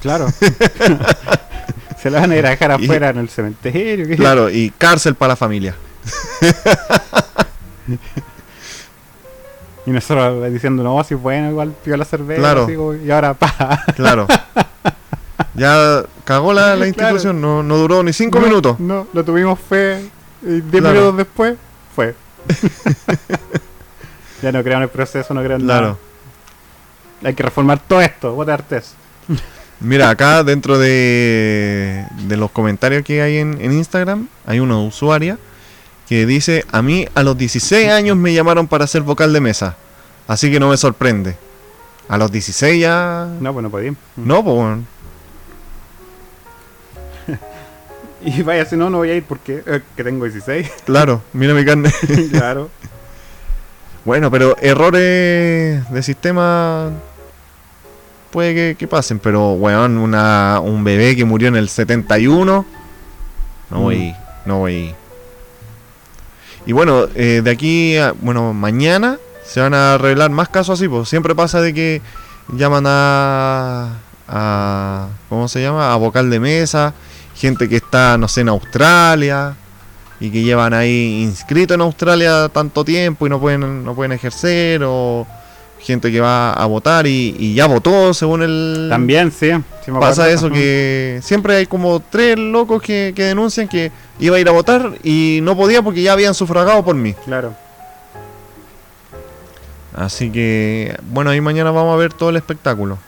Claro. se la van a ir a dejar Y- afuera en el cementerio. ¿qué? Claro, y cárcel para la familia. Y nosotros diciendo, no, si bueno, igual pidió la cerveza. Claro. así y ahora, pa. Claro. Ya cagó la, la institución, no, no duró ni cinco No, minutos. No, lo tuvimos fe. Y diez Claro. minutos después, fue. ya no creo en el proceso, no creo en Claro. nada. Hay que reformar todo esto, votar test. Mira, acá dentro de, de los comentarios que hay en, en Instagram, hay una usuaria que dice, a mí a los 16 años me llamaron para ser vocal de mesa, así que no me sorprende. A los 16 ya... No, pues no podíamos. No, pues Y vaya, si no, no voy a ir porque eh, que tengo 16. Claro, mira mi carne. claro. Bueno, pero errores de sistema puede que, que pasen, pero weón, una, un bebé que murió en el 71, no voy, no voy. Y bueno, eh, de aquí, a, bueno, mañana se van a revelar más casos así, pues siempre pasa de que llaman a, a ¿cómo se llama? A vocal de mesa, gente que está, no sé, en Australia y que llevan ahí inscrito en Australia tanto tiempo y no pueden no pueden ejercer o gente que va a votar y, y ya votó según el También, sí. sí me pasa eso que siempre hay como tres locos que, que denuncian que iba a ir a votar y no podía porque ya habían sufragado por mí Claro. así que bueno ahí mañana vamos a ver todo el espectáculo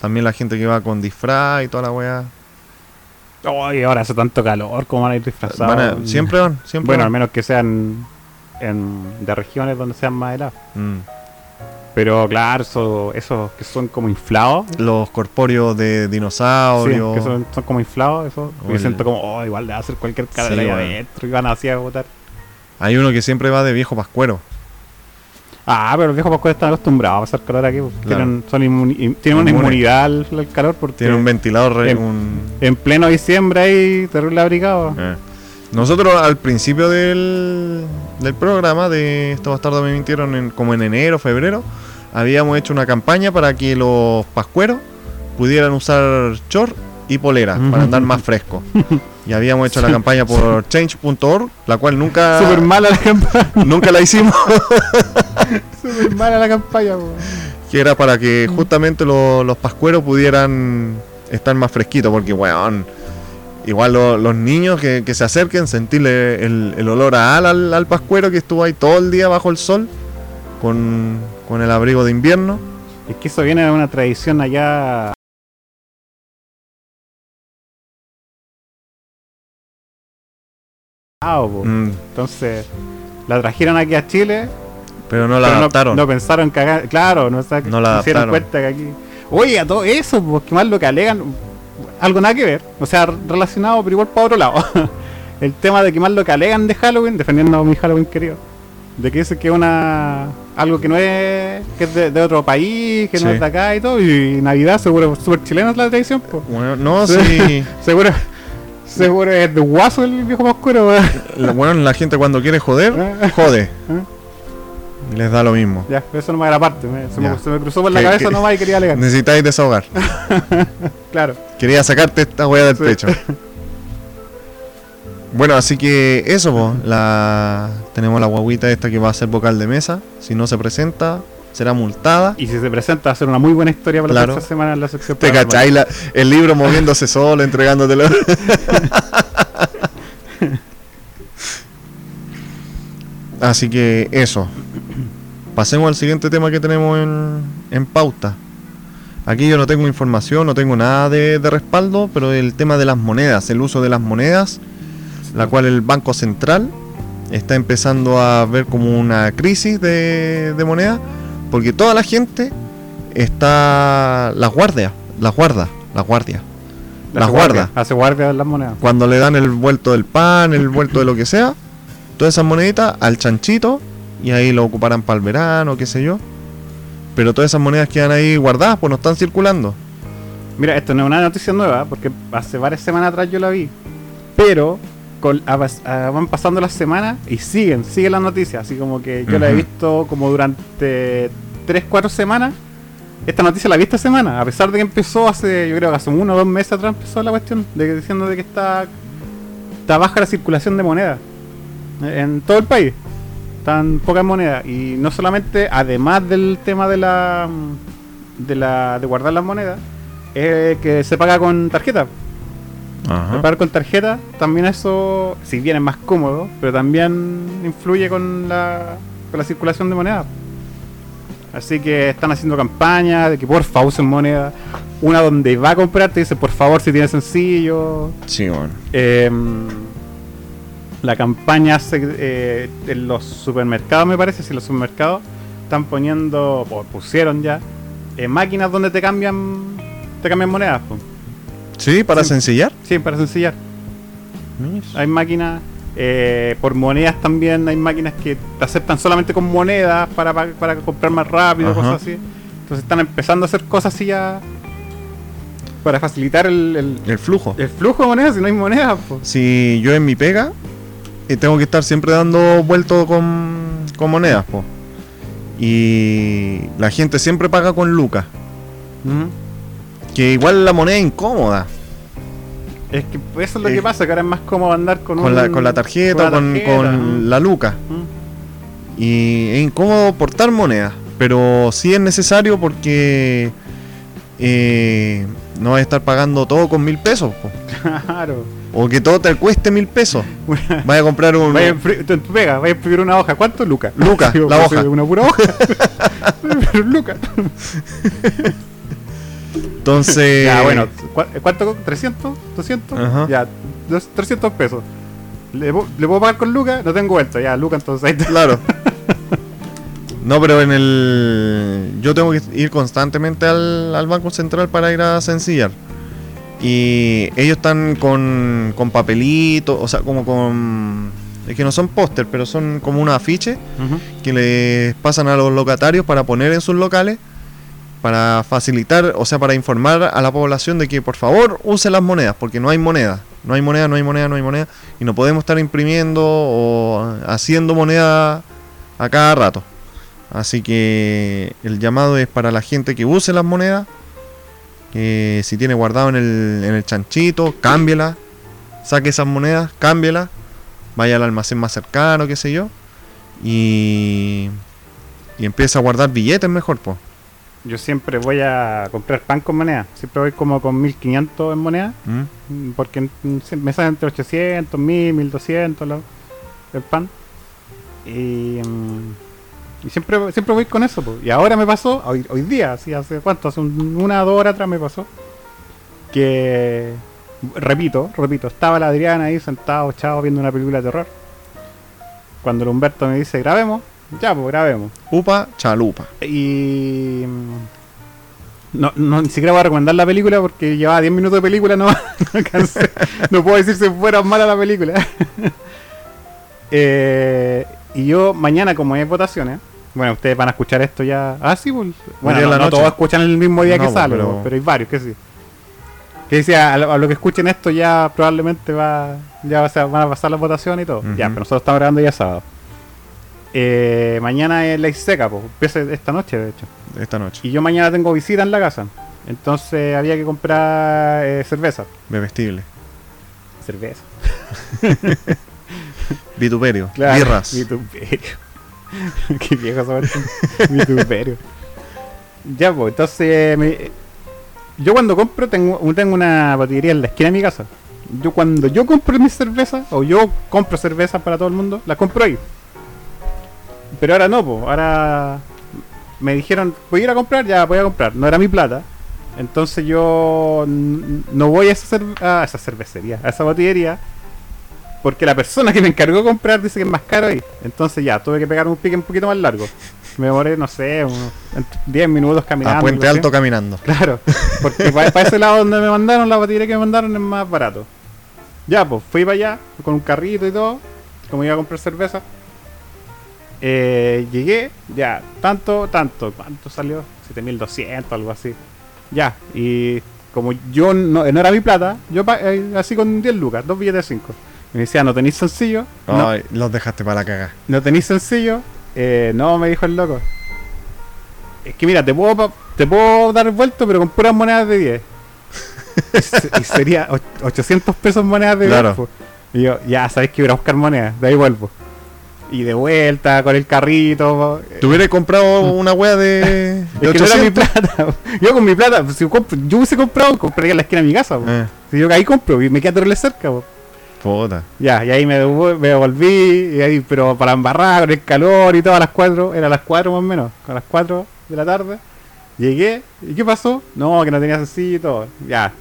también la gente que va con disfraz y toda la weá Ay, ahora hace tanto calor, ¿cómo van a ir disfrazados? Van a- siempre van siempre Bueno, al menos que sean en, de regiones donde sean más helados. Mm. Pero claro, eso- esos que son como inflados. los corpóreos de Sí, dinosaurio que son, son como inflados, eso. Yo siento como, oh, igual le va a hacer cualquier cara Sí, de ahí adentro y van así a votar. Hay uno que siempre va de viejo pascuero. Ah, pero los viejos pascuales están acostumbrados a pasar calor aquí. Claro. Tienen, son inmuni- tienen una inmunidad al, al calor porque Tiene un ventilador, en- un... en pleno diciembre hay terrible abrigado. eh. Nosotros al principio del, del programa de Estos bastardos me mintieron en- como en enero, febrero, habíamos hecho una campaña para que los pascueros pudieran usar short y polera para andar más frescos. Y habíamos hecho la campaña por change.org, la cual nunca, Súper mala la campaña. nunca la hicimos, Súper mala la campaña. que era para que justamente lo- los pascueros pudieran estar más fresquitos, porque weón, igual lo- los niños que, que se acerquen, sentirle el, el olor a al, al al pascuero que estuvo ahí todo el día bajo el sol, con, con el abrigo de invierno. Es que eso viene de una tradición allá. Mm, Entonces, la trajeron aquí a Chile. pero no la pero adaptaron. No, pensaron cagar. Claro, no, No la se dieron adaptaron. cuenta que aquí. Oye, a todo eso, pues que más lo que alegan. Algo nada que ver. O sea, relacionado, pero igual para otro lado. El tema de que más lo que alegan de Halloween, defendiendo a mi Halloween querido. De que dice que es una. Algo que no es. que es de, de otro país, que no es de acá y todo. Y Navidad, seguro, súper chilena es la tradición, pues. Bueno, no, sí. Seguro. Seguro es de guaso el viejo más oscuro, weón. la- bueno, la gente cuando quiere joder, jode. Les da lo mismo. Ya, eso no me era parte. me- se, me, se me cruzó por la Que- cabeza que- nomás y quería alegar. Necesitáis desahogar. Claro. Quería sacarte esta wea del Sí. pecho. Bueno, así que eso, po, la tenemos la guaguita esta que va a ser vocal de mesa. Si no se presenta, será multada. Y si se presenta, va a ser una muy buena historia para Claro. la próxima semana en la sección. Te la- el libro moviéndose solo, entregándotelo. Así que eso. Pasemos al siguiente tema que tenemos en, en pauta. Aquí yo no tengo información, no tengo nada de, de respaldo, pero el tema de las monedas, el uso de las monedas, la cual el Banco Central está empezando a ver como una crisis de, de moneda, porque toda la gente está las guardias, las guarda, las guardias, las Hace guarda. Hace guardia las monedas. Cuando le dan el vuelto del pan, el vuelto de lo que sea, todas esas moneditas al chanchito y ahí lo ocuparán para el verano, qué sé yo. Pero todas esas monedas quedan ahí guardadas, pues no están circulando. Mira, esto no es una noticia nueva, porque hace varias semanas atrás yo la vi. Pero con- a pas- a- van pasando las semanas y siguen, siguen las noticias. Así como que yo la he visto como durante 3, 4 semanas. Esta noticia la vi esta semana, a pesar de que empezó hace, yo creo que hace uno o dos meses atrás empezó la cuestión, de que, diciendo de que está, está baja la circulación de moneda en todo el país. Están pocas monedas. Y no solamente, además del tema de la de la de guardar las monedas, es que se paga con tarjeta. Ajá. Pagar con tarjeta, también eso, si bien es más cómodo, pero también influye con la, con la circulación de moneda. Así que están haciendo campañas de que por favor usen moneda. Una donde va a comprar te dice por favor si tiene sencillo. Sí, bueno. Em, la campaña se- eh, en los supermercados, me parece, si los supermercados están poniendo, o pusieron ya, eh, máquinas donde te cambian te cambian monedas. po. Sí, para Sí. sencillar. Sí, para sencillar. Hay máquinas eh, por monedas también, hay máquinas que te aceptan solamente con monedas para, pa- para comprar más rápido, Ajá. cosas así. Entonces están empezando a hacer cosas así ya para facilitar el, el- El flujo. el flujo de monedas, si no hay monedas. po. Si yo en mi pega eh, tengo que estar siempre dando vuelto con, con monedas, po. Y la gente siempre paga con lucas. Que igual la moneda es incómoda. Es que eso es lo Eh, que pasa, que ahora es más cómodo andar con, Con un- la, con la tarjeta, con con, la tarjeta, con la luca. Mm. Y es incómodo portar monedas. Pero sí es necesario porque eh, no vas a estar pagando todo con mil pesos. po. Claro. O que todo te cueste mil pesos. Vas a comprar un... Vaya pega, vaya a imprimir una hoja. ¿Cuánto? Lucas, Digo, la pues, hoja. Una pura hoja. Pero Lucas. Entonces... Ya, bueno, ¿cu- ¿cuánto? ¿300? ¿200? Ajá. Ya, dos- 300 pesos. ¿Le, ¿Le puedo pagar con Lucas? No tengo vuelta, ya, Lucas, entonces ahí está. Claro. No, pero en el. Yo tengo que ir constantemente al, al Banco Central para ir a sencillar. Y ellos están con, con papelitos, o sea, como con. Es que no son póster, pero son como unos afiches que les pasan a los locatarios para poner en sus locales. Para facilitar, o sea, para informar a la población de que por favor use las monedas, porque no hay moneda. No hay moneda, no hay moneda, no hay moneda. Y no podemos estar imprimiendo o haciendo moneda a cada rato. Así que el llamado es para la gente que use las monedas. Que si tiene guardado en el, en el chanchito, cámbiela. Saque esas monedas, cámbiela. Vaya al almacén más cercano, qué sé yo. Y, y empieza a guardar billetes mejor, pues. Yo siempre voy a comprar pan con moneda. Siempre voy como con 1500 en moneda. mm, Porque me sale entre 800, 1000, 1200 lo- el pan. Y, mm, y siempre, siempre voy con eso. po. Y ahora me pasó, hoy, hoy día, así hace cuánto, hace un- una o dos horas atrás me pasó. Que, repito, repito, estaba la Adriana ahí sentado, chavo, viendo una película de terror. Cuando el Humberto me dice, grabemos, ya, pues grabemos. Upa, chalupa. Y. mm, No, no, ni siquiera voy a recomendar la película porque llevaba 10 minutos de película, no, no. No puedo decir si fuera mala la película. Eh, y yo mañana, como hay votaciones, bueno, ustedes van a escuchar esto ya. Ah, sí, pues. Bueno, no, la no todos escuchan el mismo día que pues, sale, pero- pero... hay varios que sí. Que decía, a lo, a lo que escuchen esto ya probablemente va ya van a pasar las votaciones y todo. Ya, pero nosotros estamos grabando ya sábado. Eh, mañana es ley seca, pues. Empieza esta noche, de hecho. Esta noche. Y yo mañana tengo visita en la casa. Entonces había que comprar eh, cerveza. Bebestible. Cerveza. Vituperio. Claro. Birras. Vituperio. Qué viejo saber. Vituperio. Ya, pues, entonces. me- yo cuando compro, tengo, tengo una botillería en la esquina de mi casa. Yo cuando yo compro mis cervezas, o yo compro cervezas para todo el mundo, las compro ahí. Pero ahora no, pues. Ahora me dijeron, voy a ir a comprar, ya voy a comprar. No era mi plata. Entonces yo no voy a esa, a esa cervecería, a esa botillería, porque la persona que me encargó de comprar dice que es más caro ahí. Entonces ya, tuve que pegar un pique un poquito más largo. Me demoré, no sé, unos entre 10 minutos caminando. A Puente. Alto caminando. Claro, porque para, ese lado donde me mandaron, la botillería que me mandaron es más barato. Ya, pues fui para allá con un carrito y todo, como iba a comprar cerveza. Eh, llegué, ya, tanto, tanto, ¿cuánto salió? 7200, algo así. Ya, y como yo no, no era mi plata, yo eh, así con 10 lucas, dos billetes de 5. Y me decía, ¿no tenéis sencillo? No, los dejaste para la caga. ¿no tenéis sencillo? Eh, no, me dijo el loco. Es que mira, te puedo, te puedo dar vuelto, pero con puras monedas de 10. y, se- y sería och- 800 pesos monedas de 10. Claro. po. Y yo, ya sabes que voy a buscar monedas, de ahí vuelvo. Y de vuelta con el carrito. ¿Te hubieras comprado una wea de, de Es que no era mi 800? plata. Yo con mi plata, si compro- yo hubiese comprado, compraría en la esquina de mi casa. Eh, Si yo ahí compro y me queda terrible cerca. po. puta. Ya, y ahí me, me volví, y ahí, pero para embarrar con el calor y todo, a las 4, era a las 4 más o menos, a las 4 de la tarde. Llegué, ¿y qué pasó? No, que no tenía sencillo y todo. Ya,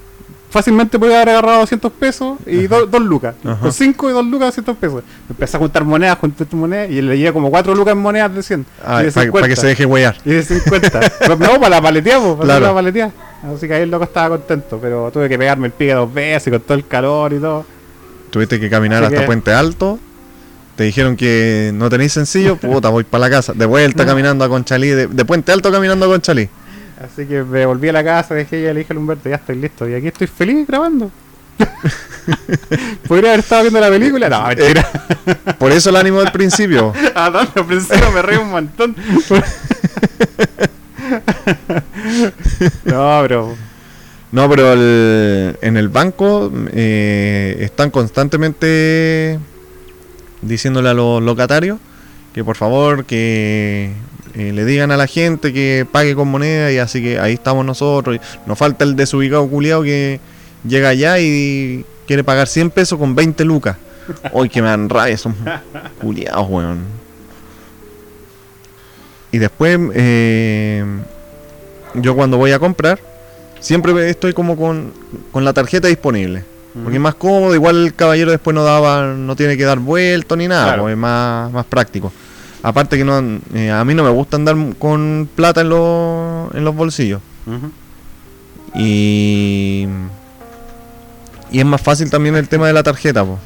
fácilmente podía haber agarrado 200 pesos y 2 lucas. Ajá. Con 5 y 2 lucas, 200 pesos. Empecé a juntar monedas, junté monedas y le llevé como 4 lucas en monedas de 100. Ah, para 50. que se deje huear. Y de 50. Pero no, para la paletea, pues, para Claro. la paletea. Así que ahí el loco estaba contento, pero tuve que pegarme el pique dos veces con todo el calor y todo. Tuviste que caminar Así hasta que- Puente Alto. Te dijeron que no tenéis sencillo. Puta, voy para la casa. De vuelta caminando a Conchalí. De, de Puente Alto caminando a Conchalí. Así que me volví a la casa, dejé y le dije al Humberto, ya estoy listo. Y aquí estoy feliz grabando. ¿Podría haber estado viendo la película? No, mentira. Por eso el ánimo del principio. Ah, no, al principio me reí un montón. no, pero... No, pero el- en el banco eh, están constantemente diciéndole a los locatarios que por favor que eh, le digan a la gente que pague con moneda y así que ahí estamos nosotros. Nos falta el desubicado culiado que llega allá y quiere pagar 100 pesos con 20 lucas. Hoy que me dan rabia, son culiados, weón. Y después, eh, yo cuando voy a comprar, siempre estoy como con, con la tarjeta disponible. Porque es más cómodo, igual el caballero después no daba, no tiene que dar vuelto ni nada, Claro. pues es más, más práctico. Aparte que no, eh, a mí no me gusta andar con plata en los, en los bolsillos. Y, y es más fácil también el tema de la tarjeta, po.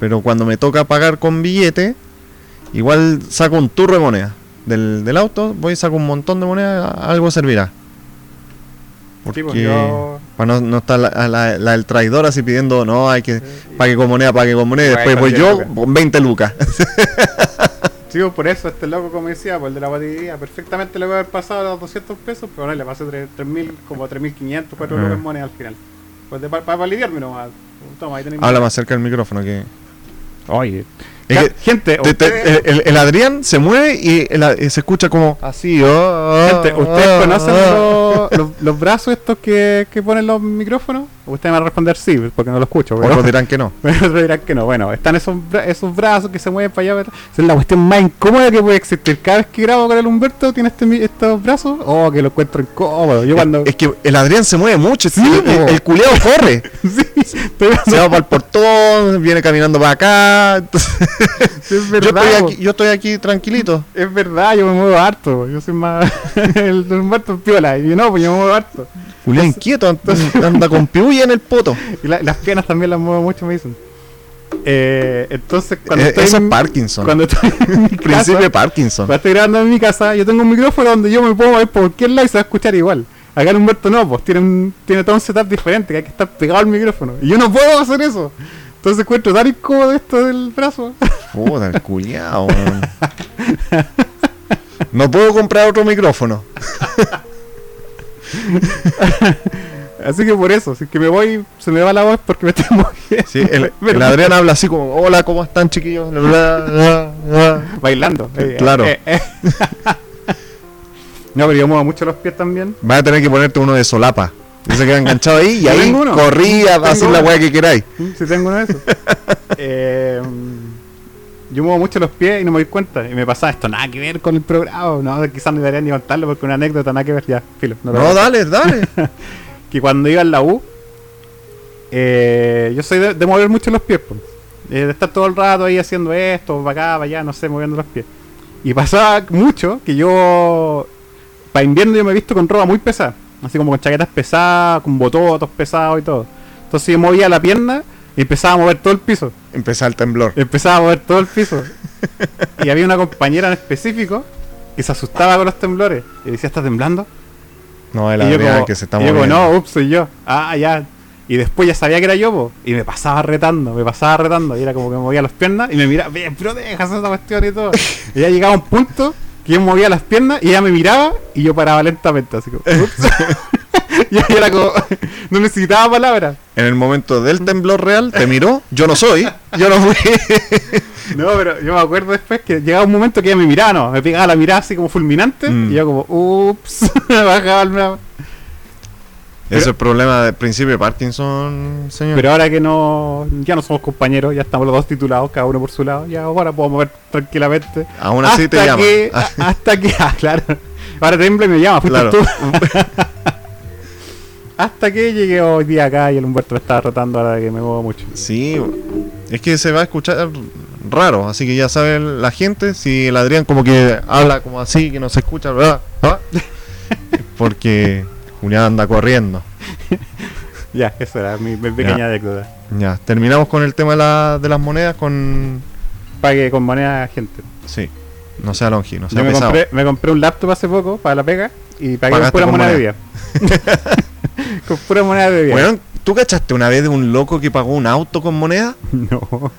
pero cuando me toca pagar con billete, igual saco un turro de moneda del, del auto, voy y saco un montón de moneda, algo servirá. Sí, pues, Porque yo- para no, no estar la, la- la del traidor así pidiendo, no, hay que pague con moneda, pague con moneda, y después voy 10 yo con 20 lucas. Sí, pues, por eso este loco, como decía, por el de la botillería, perfectamente le voy a haber pasado los 200 pesos, pero no, le pasé 3.000, como 3.500, 4 Ah. lucas en moneda al final. Pues de, para, para lidiarme nomás. Toma, ahí Habla más cerca del micrófono que... Oye. Es que gente, te- te- ustedes- el, el- el Adrián se mueve y, el- se escucha como así. oh, Gente, oh, ¿ustedes oh, conocen oh. los, los, los brazos estos que, que ponen los micrófonos? Ustedes van a responder sí, porque no lo escucho. Pero, Otros dirán que no. otros dirán que no. Bueno, están esos, esos brazos que se mueven para allá. para. Esa es la cuestión más incómoda que puede existir. Cada vez que grabo con el Humberto, tiene este, estos brazos. Oh, que lo encuentro incómodo. Yo cuando. Es que el Adrián se mueve mucho. Sí, el, el, el culeado corre. sí, se va para el portón, viene caminando para acá. entonces- es yo, estoy aquí, yo estoy aquí tranquilito. Es verdad, yo me muevo harto. Yo soy más. el Humberto es piola. Y yo no, pues yo me muevo harto. Julián inquieto, anda, anda con piulla en el poto. Y la- las piernas también las muevo mucho, me dicen. Eh, entonces, cuando Eh, estoy eso es en- Parkinson. Cuando estoy en mi Principio casa, Parkinson. cuando estoy grabando en mi casa, yo tengo un micrófono donde yo me puedo mover por cualquier lado y se va a escuchar igual. Acá el Humberto no, pues tiene, un- tiene todo un setup diferente, que hay que estar pegado al micrófono. Y yo no puedo hacer eso. Entonces encuentro tan incómodo esto del brazo. Puta, el culiao. No puedo comprar otro micrófono. Así que por eso, si que me voy, se me va la voz porque me estoy moviendo. Sí, el. Adrián habla así como, hola, ¿cómo están chiquillos? Bailando. Eh, Claro. eh, eh. no, pero yo muevo mucho los pies también. Vas a tener que ponerte uno de solapa. Y se queda enganchado ahí y ahí corría, Tengo hacer la weá que queráis. Si tengo uno de esos. Eh, yo muevo mucho los pies y no me doy cuenta. Y me pasa esto, nada que ver con el programa. No, quizás no debería ni contarlo porque una anécdota nada que ver. Ya, filo. No, a dale, dale. que cuando iba en la U, eh, yo soy de, de mover mucho los pies, po. Eh, de estar todo el rato ahí haciendo esto, para acá, para allá, no sé, moviendo los pies. Y pasaba mucho que yo, para invierno, yo me he visto con ropa muy pesada, así como con chaquetas pesadas, con bototos pesados y todo. Entonces yo movía la pierna y empezaba a mover todo el piso. Empezar el temblor. Empezaba a mover todo el piso. y había una compañera en específico que se asustaba con los temblores. Y decía, ¿estás temblando? No, el Y yo como- que se está y yo como, moviendo. no, ups, soy yo. Ah, ya. Y después ya sabía que era yo, po, y me pasaba retando, me pasaba retando. Y era como que me movía las piernas y me miraba, "Bien, pero dejas esa cuestión y todo. y ya llegaba un punto que yo movía las piernas y ella me miraba y yo paraba lentamente, así como, "Ups". y ahí era como, no necesitaba palabras. En el momento del temblor real, te miró. Yo no soy. Yo no fui. No, pero yo me acuerdo después que llegaba un momento que ella me miraba, no, me pegaba la mirada así como fulminante Mm. y yo como, ups, bajaba el Ese es el problema del principio de Parkinson, señor. Pero ahora que no, ya no somos compañeros, ya estamos los dos titulados, cada uno por su lado, ya ahora puedo mover tranquilamente. Aún así te llama. que- a- hasta que, ah, claro, ahora Temble me llama, fuiste Claro. tú. hasta que llegué hoy día acá y el Humberto me estaba rotando ahora que me muevo mucho. Sí, es que se va a escuchar raro, así que ya sabe la gente, si el Adrián como que habla como así, que no se escucha, ¿verdad? ¿Ah? Porque Anda corriendo. Ya, eso era mi, mi pequeña Ya. anécdota. Ya, terminamos con el tema de, la- de las monedas con... Pague con moneda gente. Sí, no sea longi, no sea me compré, me compré un laptop hace poco para la pega y pagué con Pagaste pura con moneda de vida. con pura moneda de vida. Bueno, ¿tú cachaste una vez de un loco que pagó un auto con moneda? No.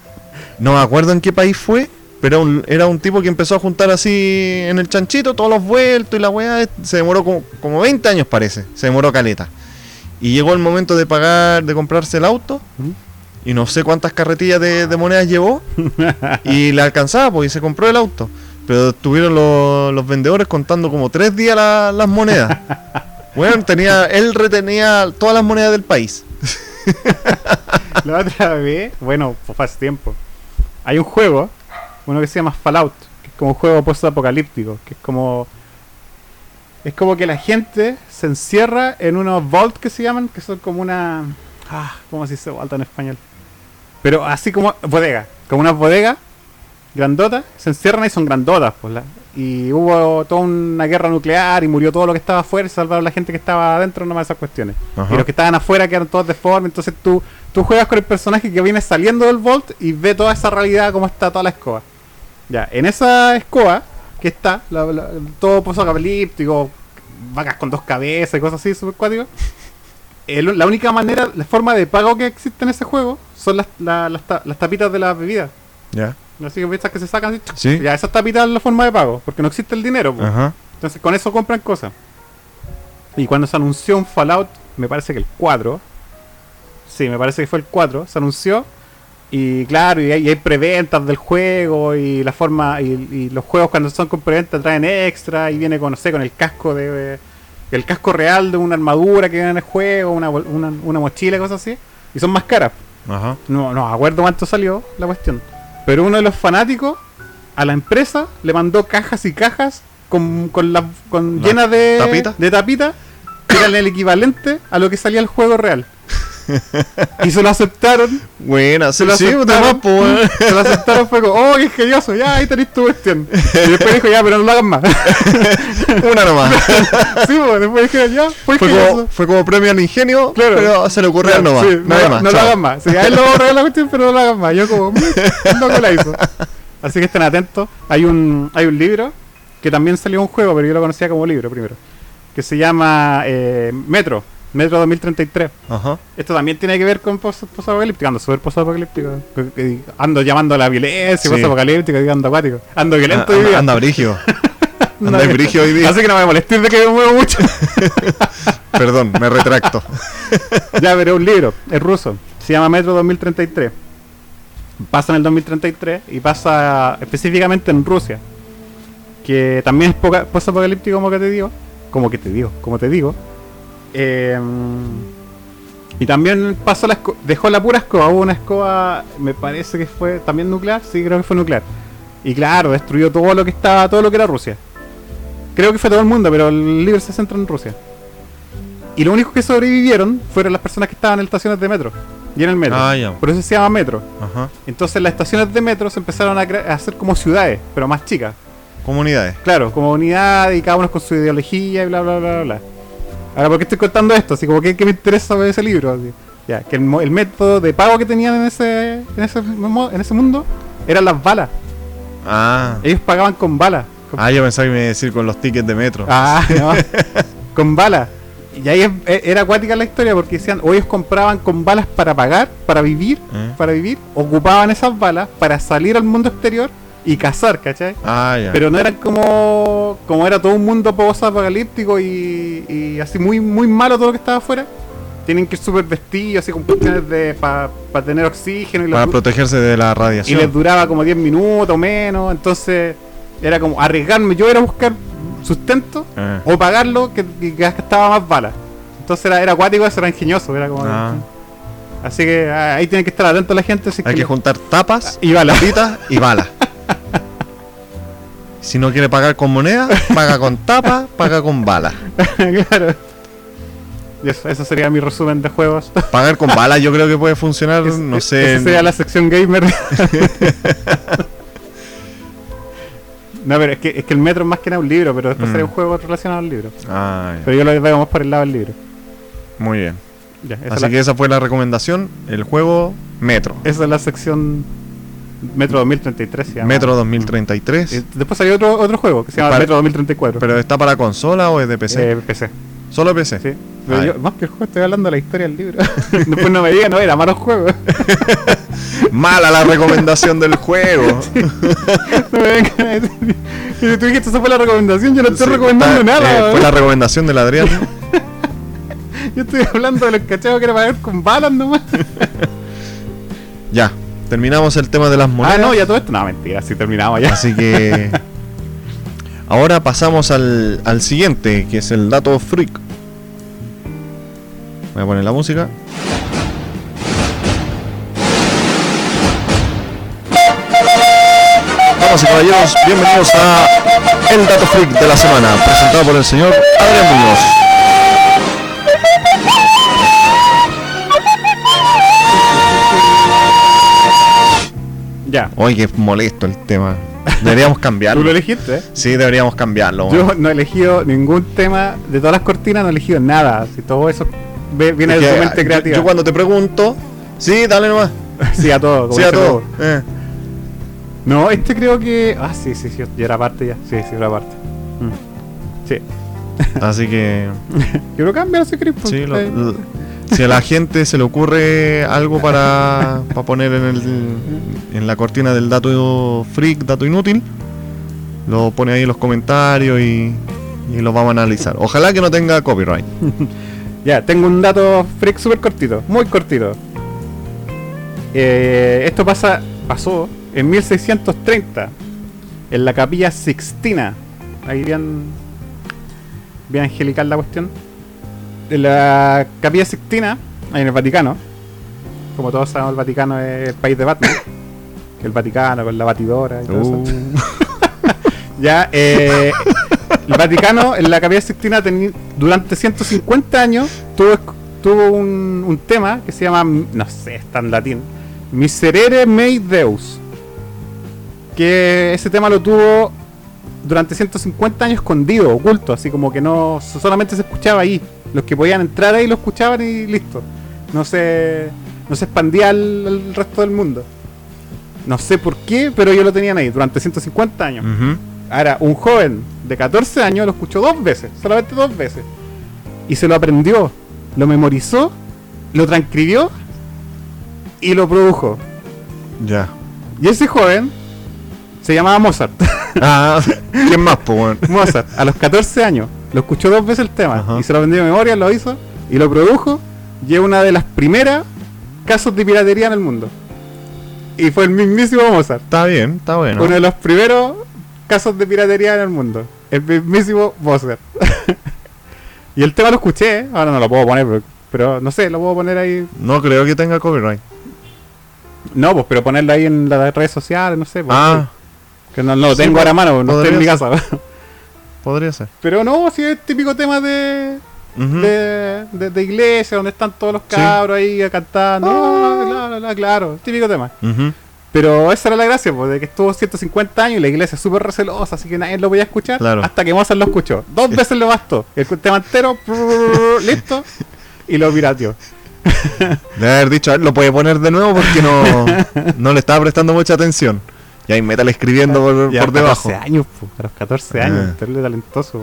No me acuerdo en qué país fue, pero un- era un tipo que empezó a juntar así en el chanchito todos los vueltos y la weá se demoró como, como 20 años parece, se demoró caleta. Y llegó el momento de pagar, de comprarse el auto ¿Mm? y no sé cuántas carretillas de, de monedas llevó y le alcanzaba pues y se compró el auto. Pero estuvieron los, los vendedores contando como tres días la- las monedas. Bueno, tenía, él retenía todas las monedas del país. La otra vez, bueno, pues hace tiempo. Hay un juego, uno que se llama Fallout, que es como un juego post-apocalíptico, que es como. Es como que la gente se encierra en unos vault que se llaman, que son como una. Ah, ¿cómo se dice vault en español? Pero así como bodega, como unas bodegas grandotas, se encierran y son grandotas, pues. la- y hubo toda una guerra nuclear y murió todo lo que estaba afuera y salvaron la gente que estaba adentro, nomás esas cuestiones. Ajá. Y los que estaban afuera quedaron todos deformes. Entonces tú, tú juegas con el personaje que viene saliendo del Vault y ve toda esa realidad, cómo está toda la escoba. Ya, en esa escoba que está, la- la- todo vacas con dos cabezas y cosas así, super cuático. el- la única manera, la forma de pago que existe en ese juego son las, la- las, ta- las tapitas de las bebidas. ¿Ya? Así que estas que se sacan Sí. Ya, esas tapitas es la forma de pago, porque no existe el dinero. po. Ajá. Entonces con eso compran cosas. Y cuando se anunció un Fallout, me parece que el 4, sí, me parece que fue el 4, se anunció. Y claro, y hay, y hay preventas del juego y la forma, y, y los juegos cuando son con preventa traen extra y viene con, no sé, con el casco de... el casco real de una armadura que viene en el juego, una, una, una mochila cosas así. Y son más caras. Ajá. No, no acuerdo cuánto salió la cuestión. Pero uno de los fanáticos a la empresa le mandó cajas y cajas con, con, la, con La llenas de tapita. de tapita que eran el equivalente a lo que salía el juego real. y se lo aceptaron. Buena, Se lo sí, aceptaron. Se lo aceptaron fue como, oh, qué ingenioso, ya, ahí tenés tu cuestión. Y después dijo, ya, pero no lo hagan más. Una nomás. sí, pues, después dijo, ya, fue fue, como, fue como premio al ingenio, Claro. pero se le ocurrió Claro, nomás. sí, nada no, más. no lo chao. hagan más. Sí, a él lo borré la cuestión, pero no lo hagan más. Yo como, "Mm, el loco la hizo. Así que estén atentos. Hay un, hay un libro que también salió un juego, pero yo lo conocía como libro primero. Que se llama eh, Metro. Metro 2033. Ajá. Esto también tiene que ver con post-apocalíptico. Ando súper post-apocalíptico. Eh, Ando llamando a la violencia, Sí. post-apocalíptico, y ando acuático. Ando violento hoy día. anda brigio. Ando anda brigio hoy día. Así que no me molestes de que me muevo mucho. Perdón, me retracto. Ya, pero un libro, es ruso. Se llama Metro 2033. Pasa en el 2033 y pasa específicamente en Rusia. Que también es poca- post-apocalíptico, como que te digo. Como que te digo, como te digo. Eh, y también pasó la dejó la pura escoba. Hubo una escoba, me parece que fue también nuclear. Sí, creo que fue nuclear. Y claro, destruyó todo lo que estaba, todo lo que era Rusia. Creo que fue todo el mundo, pero el libro se centra en Rusia. Y lo único que sobrevivieron fueron las personas que estaban en estaciones de metro. Y en el metro. Ah. Por eso se llama metro. Ajá. Entonces las estaciones de metro se empezaron a, hacer como ciudades, pero más chicas. Comunidades. Claro, como unidad y cada uno con su ideología y bla, bla, bla, bla, bla. Ahora, ¿por qué estoy contando esto? Así como, ¿qué, qué me interesa sobre ese libro? Así, ya, que el, el método de pago que tenían en ese, en ese, mo- en ese mundo eran las balas. Ah. Ellos pagaban con balas. Con- Ah, yo pensaba que me iba a decir con los tickets de metro. Ah, no. con balas. Y ahí es- e- era acuática la historia porque decían, o ellos compraban con balas para pagar, para vivir, ¿Eh? para vivir, ocupaban esas balas para salir al mundo exterior y cazar, ¿cachai? Ah, ya. Pero no eran como como era todo un mundo post-apocalíptico y, y así muy muy malo todo lo que estaba afuera. Tienen que ir súper vestidos, así con cuestiones de para tener oxígeno y, Para protegerse de la y radiación. les duraba como 10 minutos o menos. Entonces era como arriesgarme yo era buscar sustento Eh. o pagarlo que, que gastaba más balas. Entonces era, era acuático, eso era ingenioso. Era como, Ah. Así que ah, ahí tiene que estar atento la gente. así Hay que le- juntar tapas, y balas. y balas. Si no quiere pagar con moneda, paga con tapa, paga con balas. claro. Eso, eso sería mi resumen de juegos. Pagar con balas yo creo que puede funcionar, Es- no sé. Esa sería la sección gamer. no, pero es que, es que el metro es más que nada un libro, pero después Mm. sería un juego relacionado al libro. Ah. Pero yo lo veo más por el lado del libro. Muy bien. Ya, Así la, que esa fue la recomendación. El juego Metro. esa es la sección Metro 2033. se llama. Metro 2033. Y después salió otro, otro juego que se llama Para- Metro 2034. ¿Pero está para consola o es de PC? Eh, PC. Solo PC. Sí. Pero Ah, yo, más que el juego, estoy hablando de la historia del libro. después no me digan, no, era malo juego. Mala la recomendación del juego. no me vengan a decir- Y tú dijiste, esa fue la recomendación. Yo no estoy Sí, recomendando está- nada. eh, fue la recomendación del Adrián. Yo estoy hablando de los cachacos que era para ver con balas nomás. ya. Terminamos el tema de las monedas. Ah, no, ya todo esto. No, mentira, sí terminamos ya. Así que. Ahora pasamos al, al siguiente, que es el dato freak. Voy a poner la música. Damas y caballeros, bienvenidos a El Dato Freak de la semana, presentado por el señor Adrián Muñoz. Ya. Oye, qué molesto el tema. Deberíamos Tú cambiarlo. lo elegiste, ¿eh? Sí, deberíamos cambiarlo. Yo no he elegido ningún tema. De todas las cortinas no he elegido nada. Si todo eso viene Es de tu mente yo- creativa. Yo, cuando te pregunto, sí, dale nomás. Sí, a todo. como Sí, a todo. Eh. No, este creo que. Ah, sí, sí, sí. Ya era parte ya. Sí, sí, era parte. Mm. Sí. Así que, Yo lo cambio, no sé qué. sí, lo- lo- si a la gente se le ocurre algo para, para poner en, el, en la cortina del dato freak, dato inútil, lo pone ahí en los comentarios y, y lo vamos a analizar. Ojalá que no tenga copyright. Ya, tengo un dato freak súper cortito, muy cortito. Eh, esto pasa, pasó en 1630, en la capilla Sixtina. Ahí bien, bien angelical la cuestión. En la capilla Sixtina, ahí en el Vaticano. Como todos sabemos, el Vaticano es el país de Batman. El Vaticano con la batidora y todo eso. Uh, Ya, eh, el Vaticano en la Capilla Sixtina durante 150 años tuvo, tuvo un, un tema que se llama, no sé, está en latín, Miserere mei Deus. Que ese tema lo tuvo durante 150 años escondido, oculto, así como que no solamente se escuchaba ahí. Los que podían entrar ahí lo escuchaban y listo. No se, no se expandía al, al resto del mundo. No sé por qué, pero ellos lo tenían ahí durante 150 años. Ahora, un joven de 14 años lo escuchó dos veces, solamente dos veces. Y se lo aprendió, lo memorizó, lo transcribió y lo produjo. Ya. Y ese joven se llamaba Mozart. Ah, ¿quién más, po, weón? Mozart, a los 14 años, lo escuchó dos veces el tema Ajá. y se lo aprendió de memoria, lo hizo y lo produjo. Y es una de las primeras casos de piratería en el mundo. Y fue el mismísimo Mozart. Está bien, está bueno. Uno de los primeros casos de piratería en el mundo. El mismísimo Mozart. y el tema lo escuché, ¿eh? ahora no lo puedo poner, pero, pero no sé, lo puedo poner ahí. No creo que tenga copyright. No, pues, pero ponerlo ahí en las redes sociales, no sé. pues, Ah, que no, no lo sí, tengo ahora a mano, no estoy en mi casa. podría ser. pero no, si es típico tema de, de, de, de iglesia, donde están todos los Sí. cabros ahí cantando. Ah. Claro, típico tema. Pero esa era la gracia, pues, de que estuvo 150 años y la iglesia es súper recelosa, así que nadie lo podía escuchar Claro. hasta que Mozart lo escuchó. Dos veces le bastó. El tema entero, prrr, listo, y lo pirateó. Debe haber dicho, a ver, lo puede poner de nuevo porque no, no le estaba prestando mucha atención. Y ahí métale escribiendo por, Y a por los debajo. 14 años, pues, a los 14 años, Ah. terrible talentoso.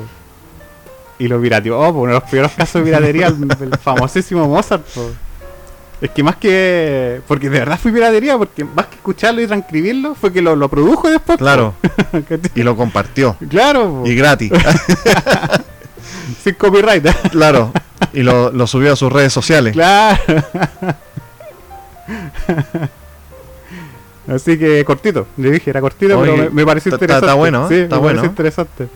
Y lo pirateó, po, uno de los primeros casos de piratería, el, el famosísimo Mozart. po. Es que más que. Porque de verdad fue piratería, porque más que escucharlo y transcribirlo, fue que lo, lo produjo después. po. Claro. Y lo compartió. claro, po. Y gratis. sin copyright. claro. Y lo, lo subió a sus redes sociales. claro. Así que cortito, le dije, era cortito, Oye, pero me, me pareció interesante. está bueno, sí, Está me bueno. pareció interesante.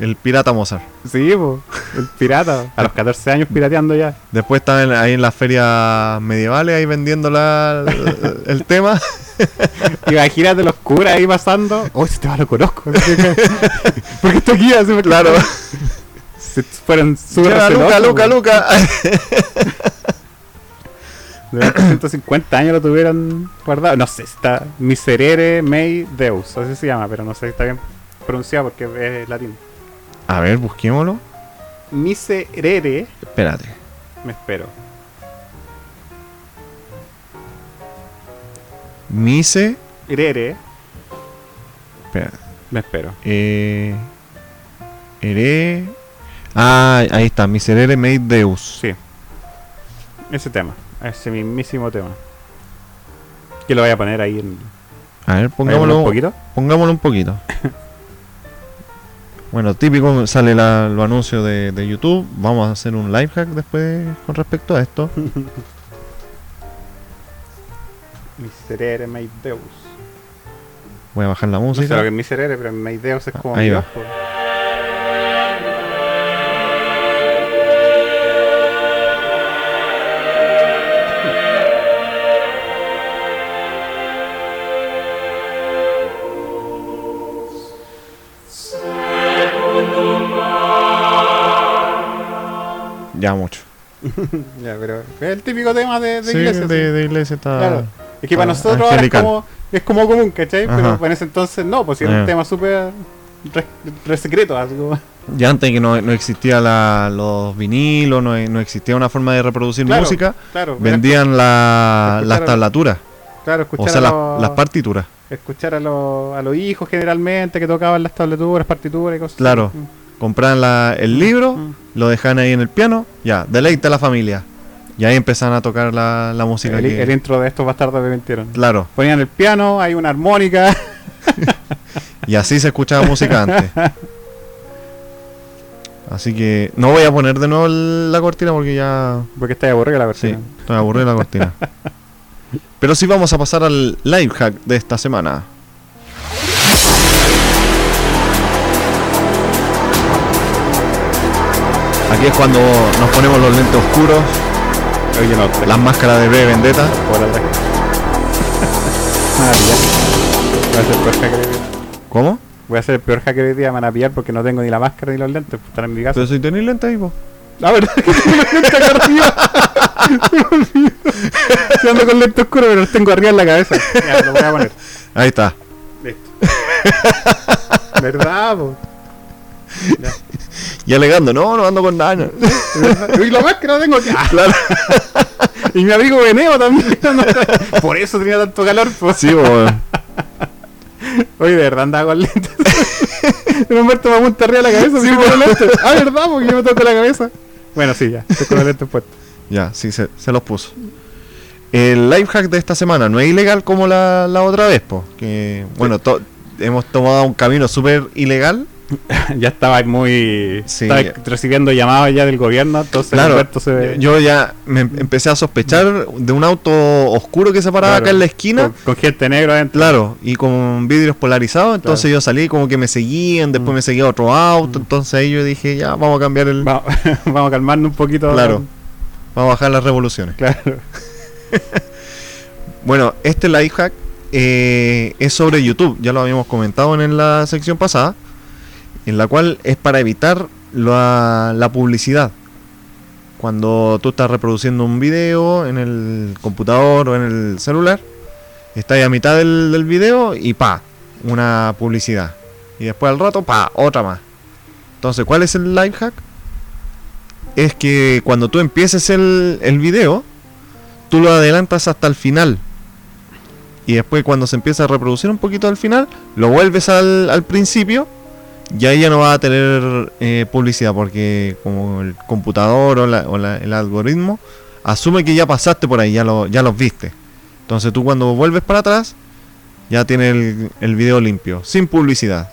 El pirata Mozart. Sí, po, el pirata. A los 14 años pirateando ya. Después estaba en- ahí en las ferias medievales, ahí vendiendo la, el, el tema. Imagínate los curas ahí pasando. Oh, este tema lo conozco. Porque está aquí, así Claro. Se fueron súper Luca, Luca. Luca. Durante 150 años lo tuvieron guardado. No sé, está Miserere Mei Deus. Así se llama, pero no sé si está bien pronunciado porque es latín. A ver, busquémoslo. Miserere. Espérate. Me espero. Mise. Espérate. Me espero. Eh, ere. Ah, ahí está. Miserere made Deus. Sí. Ese tema. Ese mismísimo tema. Que lo voy a poner ahí en. A ver, Pongámoslo un poquito. Pongámoslo un poquito. bueno, típico, sale la, los anuncios de, de YouTube. Vamos a hacer un live hack después con respecto a esto. Miserere Deus. Voy a bajar la No sé lo música. que es Miserere, pero Deus es como. Ahí va. Ya mucho. Ya, pero es el típico tema de, de sí, iglesia. de, sí. de iglesia está. Claro. Es que para nosotros ahora es como, es como común, ¿cachai? Ajá. Pero en ese entonces no, pues si era Eh. un tema súper re, re secreto, así como. Ya antes que no, no existía la, los vinilos, no, no existía una forma de reproducir Claro, música, Claro, vendían la, las tablaturas, claro, o sea, a, las, los, las partituras. escuchar a, los, a los hijos generalmente que tocaban las tablaturas, partituras y cosas. Claro. así. Compraban la- el libro, lo dejaban ahí en el piano, ya, deleite a la familia. Y ahí empezaban a tocar la, la música. El, que- el intro de estos bastardos me mintieron. Claro, Ponían el piano, hay una armónica. y así se escuchaba música antes. Así que no voy a poner de nuevo la cortina porque ya Porque está aburrida la Sí, versión. estoy aburrido de la cortina. Pero sí vamos a pasar al live hack de esta semana. Aquí es cuando nos ponemos los lentes oscuros, Oye, no, las máscaras de B Vendetta. por la Me van a pillar. Voy a ser el peor hacker hoy día. ¿Cómo? Voy a ser el peor hacker hoy día, me van a pillar porque no tengo ni la máscara ni los lentes, pues están en mi casa. Pero si tenéis lentes ahí, po. La verdad que tengo los lentes acá arriba. Se ando con lentes oscuros, pero los tengo arriba en la cabeza. Ya, lo voy a poner. Ahí está. Listo. ¿Verdad, po? Ya. Y alegando, no, no ando con nada. no. Y la máscara la tengo aquí. Ah, Claro. Y mi amigo Veneo también. Por eso tenía tanto calor, pues. Sí. Oye, de verdad andaba con lentes. Me muerto me apunta arriba de la cabeza, sí, con los lentes. Ah, ¿verdad? Porque yo me toco la cabeza. Bueno, sí, ya. Estoy con los lentes puestos. Ya, sí, se, se los puso. El life hack de esta semana no es ilegal como la, la otra vez, po. Que, bueno, to- hemos tomado un camino súper ilegal. ya estaba muy. Sí. Estaba recibiendo llamadas ya del gobierno, entonces Claro, Alberto se. yo ya me em- empecé a sospechar de un auto oscuro que se paraba Claro. acá en la esquina. Con, con gente negra adentro. Claro, y con vidrios polarizados, entonces yo salí como que me seguían, después Mm. me seguía otro auto, entonces ahí yo dije, ya, vamos a cambiar el... Vamos, vamos a calmarnos un poquito. Claro. Vamos a bajar las revoluciones. Claro. Bueno, este life hack eh, es sobre YouTube, ya lo habíamos comentado en la sección pasada, en la cual es para evitar la, publicidad. Cuando tú estás reproduciendo un video en el computador o en el celular, estás a mitad del, del video y pa, una publicidad. Y después al rato, pa, otra más. Entonces, ¿cuál es el life hack? Es que cuando tú empieces el, el video, tú lo adelantas hasta el final. Y después cuando se empieza a reproducir un poquito al final, lo vuelves al, al principio Ya no va a tener eh, publicidad porque como el computador o, la- o la- el algoritmo asume que ya pasaste por ahí, ya, lo, ya los viste. Entonces tú cuando vuelves para atrás ya tienes el, el video limpio, sin publicidad.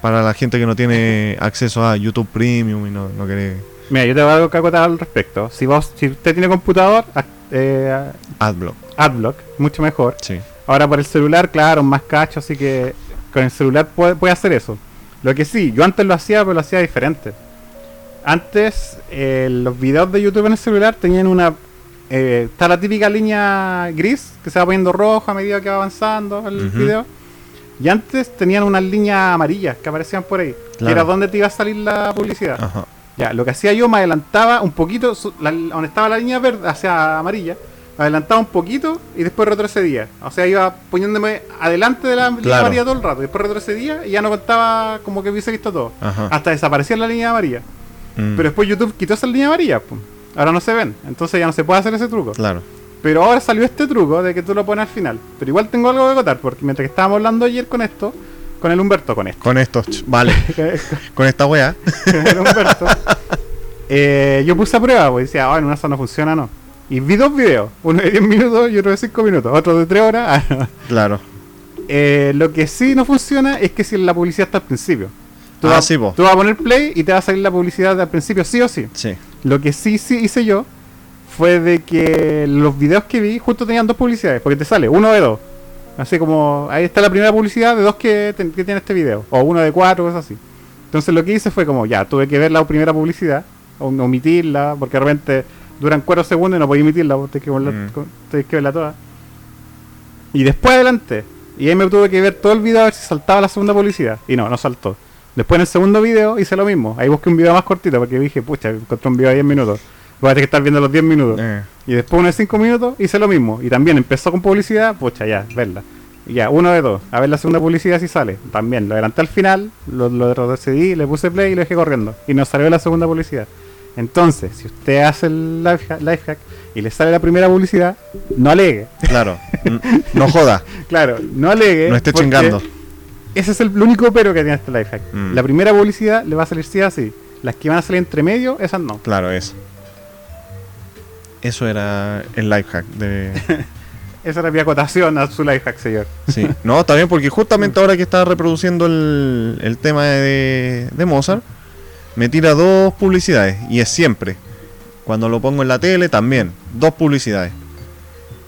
Para la gente que no tiene acceso a YouTube Premium y no, no quiere Mira, yo te voy a que acotar al respecto. Si vos, si usted tiene computador, ac- eh, Adblock. Adblock, mucho mejor. Sí. Ahora por el celular, claro, más cacho, así que con el celular puede, puede hacer eso. Lo que sí, yo antes lo hacía, pero lo hacía diferente. Antes, eh, los videos de YouTube en el celular tenían una... eh, está la típica línea gris que se va poniendo roja a medida que va avanzando el video. Y antes tenían unas líneas amarillas que aparecían por ahí. Que era donde te iba a salir la publicidad. Ajá. Ya, lo que hacía yo me adelantaba un poquito, su- la- donde estaba la línea verde, hacia amarilla, adelantaba un poquito y después retrocedía. O sea, iba poniéndome adelante de la línea Claro. amarilla todo el rato, después retrocedía y ya no contaba como que hubiese visto todo. Ajá. Hasta desaparecía la línea amarilla. Mm, Pero después YouTube quitó esa línea amarilla, pum. ahora no se ven, entonces ya no se puede hacer ese truco. Claro. Pero ahora salió este truco de que tú lo pones al final. Pero igual tengo algo que contar, porque mientras que estábamos hablando ayer con esto, con el Humberto, con esto. Con estos, vale. Con esta weá. el Humberto, eh, yo puse a prueba, pues decía, ah, en una no funciona, no. Y vi dos videos, uno de 10 minutos y otro de 5 minutos, otro de 3 horas. Ah, no. Claro. Eh, lo que sí no funciona es que si la publicidad está al principio. Tú, Ah, vas, sí, tú vas a poner play y te va a salir la publicidad al principio, sí o sí. Sí. Lo que sí, sí hice yo fue de que los videos que vi justo tenían dos publicidades, porque te sale uno de dos. Así como, ahí está la primera publicidad de dos que, ten- que tiene este video, o uno de cuatro, cosas así. Entonces lo que hice fue como, ya, tuve que ver la primera publicidad, o omitirla, porque de repente duran cuatro segundos y no podía emitirla, porque tienes que, verla, Mm. que verla toda. Y después adelante, y ahí me tuve que ver todo el video a ver si saltaba la segunda publicidad. Y no, no saltó. Después en el segundo video hice lo mismo. Ahí busqué un video más cortito porque dije, pucha, encontré un video de 10 minutos. Voy a tener que estar viendo los 10 minutos. Eh, Y después uno de 5 minutos hice lo mismo. Y también empezó con publicidad, pucha, ya, verla. Y ya, uno de dos. A ver la segunda publicidad si sale. También lo adelanté al final, lo, lo retrocedí, le puse play y lo dejé corriendo. Y nos salió la segunda publicidad. Entonces, si usted hace el life hack, life hack y le sale la primera publicidad, no alegue. claro. No joda. Claro, no alegue. No esté chingando. Ese es el único pero que tiene este life hack. Mm. La primera publicidad le va a salir sí así. Las que van a salir entre medio, esas no. Claro, eso. Eso era el life hack de. Esa era mi acotación a su life hack, señor. Sí. No, está bien, porque justamente ahora que estaba reproduciendo el, el tema de, de Mozart, me tira dos publicidades. Y es siempre. Cuando lo pongo en la tele, también. Dos publicidades.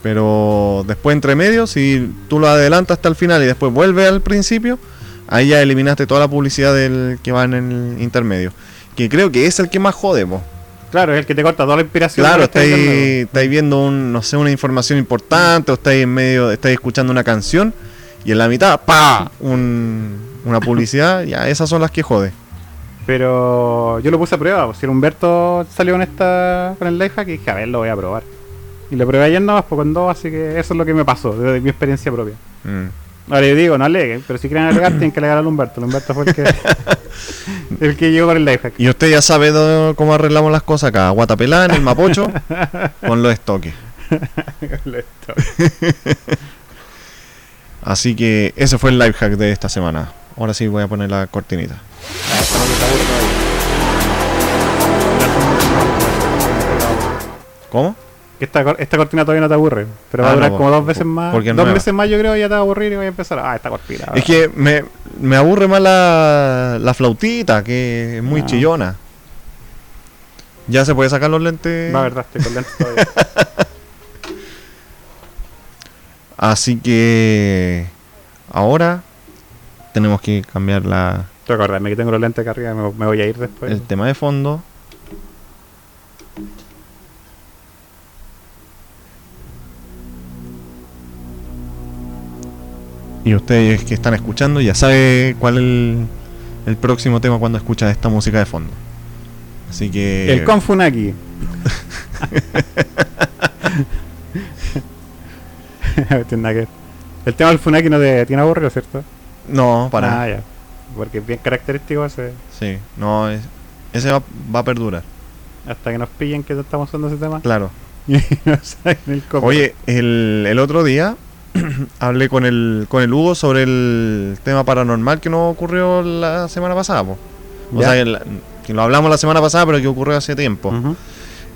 Pero después, entre medio, si tú lo adelantas hasta el final y después vuelve al principio, ahí ya eliminaste toda la publicidad del que va en el intermedio. Que creo que es el que más jode, po. Claro, es el que te corta toda la inspiración. Claro, viendo. estáis, estáis viendo un, no sé, una información importante o estáis en medio, estáis escuchando una canción y en la mitad, ¡pa! Un- una publicidad, ya esas son las que jode. Pero yo lo puse a prueba. pues, Si el Humberto salió con esta con el life hack y dije, a ver, lo voy a probar. Y lo probé ayer nomás, pues con dos, así que eso es lo que me pasó, desde mi experiencia propia. Mm. Ahora yo digo, no aleguen, pero si quieren alegar, tienen que alegar al Humberto. El Humberto fue el que, el que llegó con el life hack. Y usted ya sabe do- cómo arreglamos las cosas acá, guatapelá en el mapocho con los estoques. Así que ese fue el life hack de esta semana. Ahora sí voy a poner la cortinita. ¿Cómo? Que esta, esta cortina todavía no te aburre, pero va Ah, a durar no, como dos veces más. porque es Dos nueva. veces más yo creo que ya te va a aburrir y voy a empezar. Ah, esta cortina. Es que me, me aburre más la, la flautita, que es muy Ah. chillona. Ya se puede sacar los lentes. Va, verdad, estoy con lentes todavía. Así que ahora tenemos que cambiar la, Tengo que tengo los lentes acá arriba, me, me voy a ir después. el tema de fondo. Y ustedes que están escuchando ya saben cuál es el, el próximo tema cuando escuchan esta música de fondo. Así que... El Confunaki. El tema del Funaki no te tiene aburrido, ¿cierto? No, para. Ah, ya. Porque es bien característico ese. Sí, no, es- ese va, va a perdurar. Hasta que nos pillen que estamos usando ese tema. Claro. No el. Oye, el, el otro día hablé con el, con el Hugo sobre el tema paranormal que nos ocurrió la semana pasada. po. O Ya. sea, que, la- que lo hablamos la semana pasada, pero que ocurrió hace tiempo.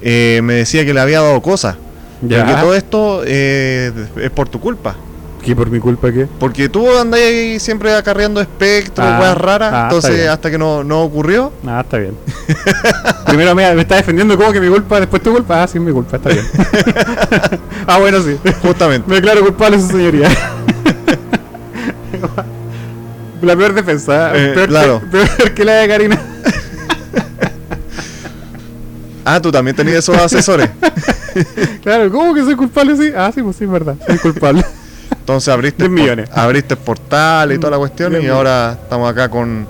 Eh, me decía que le había dado cosas. Ya. Que todo esto eh, es por tu culpa. ¿Qué por mi culpa qué? Porque tú andás ahí siempre acarreando espectros, Ah, weas raras. ah, entonces, hasta que no, no ocurrió. Ah, está bien. Primero me, me está defendiendo como que mi culpa, después tu culpa. Ah, sí, mi culpa, está bien. ah, bueno, sí. Justamente. Me declaro culpable, su señoría. la peor defensa. Eh, peor, claro. que, peor que la de Karina. Ah, tú también tenías esos asesores. Claro, ¿cómo que soy culpable? Sí. Ah, sí, pues sí, es verdad. Soy culpable. Entonces abriste, Diez millones. abriste el portal y toda la cuestión. Y ahora estamos acá con,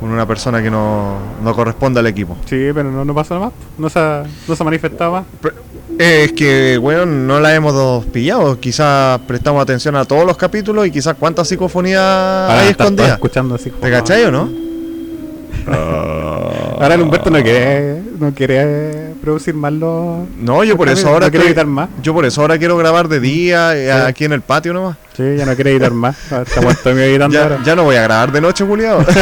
con una persona que no, no corresponde al equipo. Sí, pero no, no pasa nada más. No se ha, no se ha manifestado más. Eh, Es que, weón, no la hemos pillado. Quizás prestamos atención a todos los capítulos y quizás cuántas psicofonías hay escondidas. escuchando. ¿Te cachai o no? Ahora el Humberto no quiere, no quiere producir más los. No, yo por eso ahora no estoy- editar más. Yo por eso ahora quiero grabar de día eh, Sí. aquí en el patio nomás. Sí, ya no quiere editar más. Mío editando Ya, ahora. ya no voy a grabar de noche, culiado.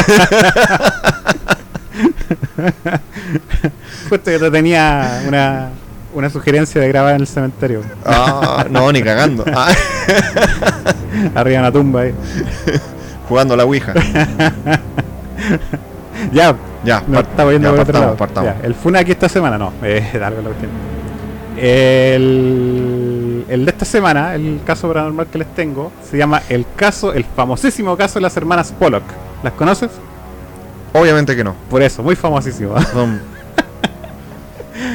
Justo yo te tenía una, una sugerencia de grabar en el cementerio. Ah, no, ni cagando. Ah, Arriba de una tumba ahí. jugando a la Ouija. Ya, Ya, no par- estaba yendo ya, partamos, lado. partamos. Ya, el Funaki esta semana, no, eh, largo la cuestión. El, el de esta semana, el caso paranormal que les tengo, se llama el caso, el famosísimo caso de las hermanas Pollock. ¿Las conoces? Obviamente que no. Por eso, muy famosísimo.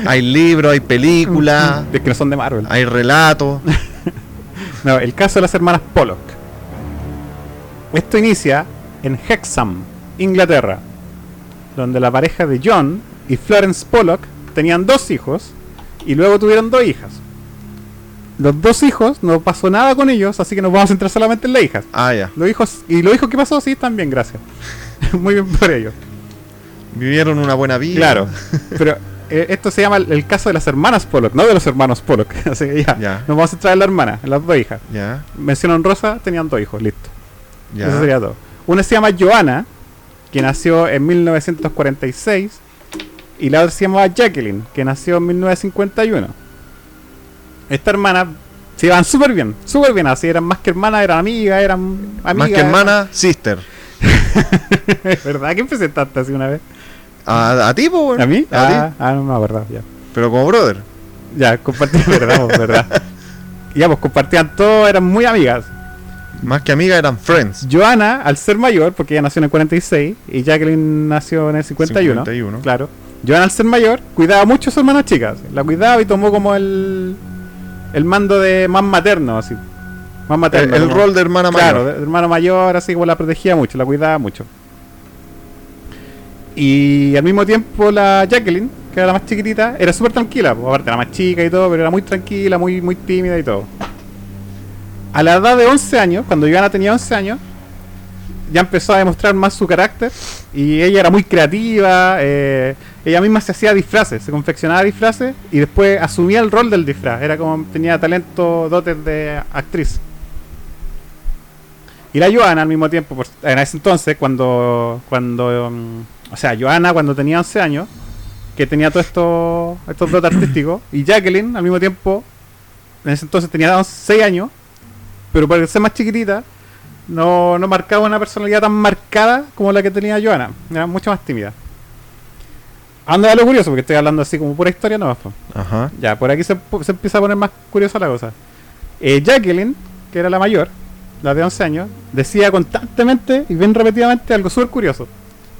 Hay libros, hay películas, es que no son de Marvel. hay relatos. No, el caso de las hermanas Pollock. Esto inicia en Hexham, Inglaterra, donde la pareja de John y Florence Pollock tenían dos hijos y luego tuvieron dos hijas. Los dos hijos no pasó nada con ellos, así que nos vamos a centrar solamente en las hijas. Ah, ya. Los hijos y los hijos que pasó sí están bien, gracias. Muy bien por ellos. Vivieron una buena vida. Claro, pero eh, esto se llama el, el caso de las hermanas Pollock, no de los hermanos Pollock. así que ya, Ya. nos vamos a centrar en la hermana, en las dos hijas. Ya, Mención honrosa, tenían dos hijos, listo. ya. Eso sería todo. Una se llama Joanna, que nació en 1946, y la otra se llamaba Jacqueline, que nació en 1951. Esta hermana se iban súper bien, súper bien, así eran más que hermanas, eran amigas, eran amigas. Más que hermana, sister. ¿Verdad? ¿Quién presentaste así una vez? A, a ti, po, weón. ¿A mí? A ah, ti. ah, no, no, verdad, ya. Pero como brother. Ya, compartían, verdad, verdad. Ya, pues compartían todo, eran muy amigas. Más que amiga eran friends. Joana, al ser mayor, porque ella nació en el 46 y Jacqueline nació en el 51, 51. claro. Joana, al ser mayor, cuidaba mucho a su hermana chica. así. La cuidaba y tomó como el, el mando de más materno, así. Más materno. el rol de hermana Claro, mayor. de hermano mayor, así como la protegía mucho, la cuidaba mucho. Y al mismo tiempo la Jacqueline, que era la más chiquitita, era súper tranquila, aparte era más chica y todo, pero era muy tranquila, muy, muy tímida y todo. A la edad de 11 años, cuando Joana tenía 11 años, ya empezó a demostrar más su carácter y ella era muy creativa, eh, ella misma se hacía disfraces, se confeccionaba disfraces y después asumía el rol del disfraz, era como tenía talento, dotes de actriz. Y la Joana al mismo tiempo, en ese entonces, cuando, cuando, mm, o sea, Joana cuando tenía 11 años, que tenía todos estos, estos dotes artísticos, y Jacqueline al mismo tiempo, en ese entonces tenía 6 años, pero por ser más chiquitita, no, no marcaba una personalidad tan marcada como la que tenía Joana, era mucho más tímida. Anda lo curioso, porque estoy hablando así como pura historia, no pues. Ajá. Ya, por aquí se, se empieza a poner más curiosa la cosa. Eh, Jacqueline, que era la mayor, la de 11 años, decía constantemente y bien repetidamente algo súper curioso.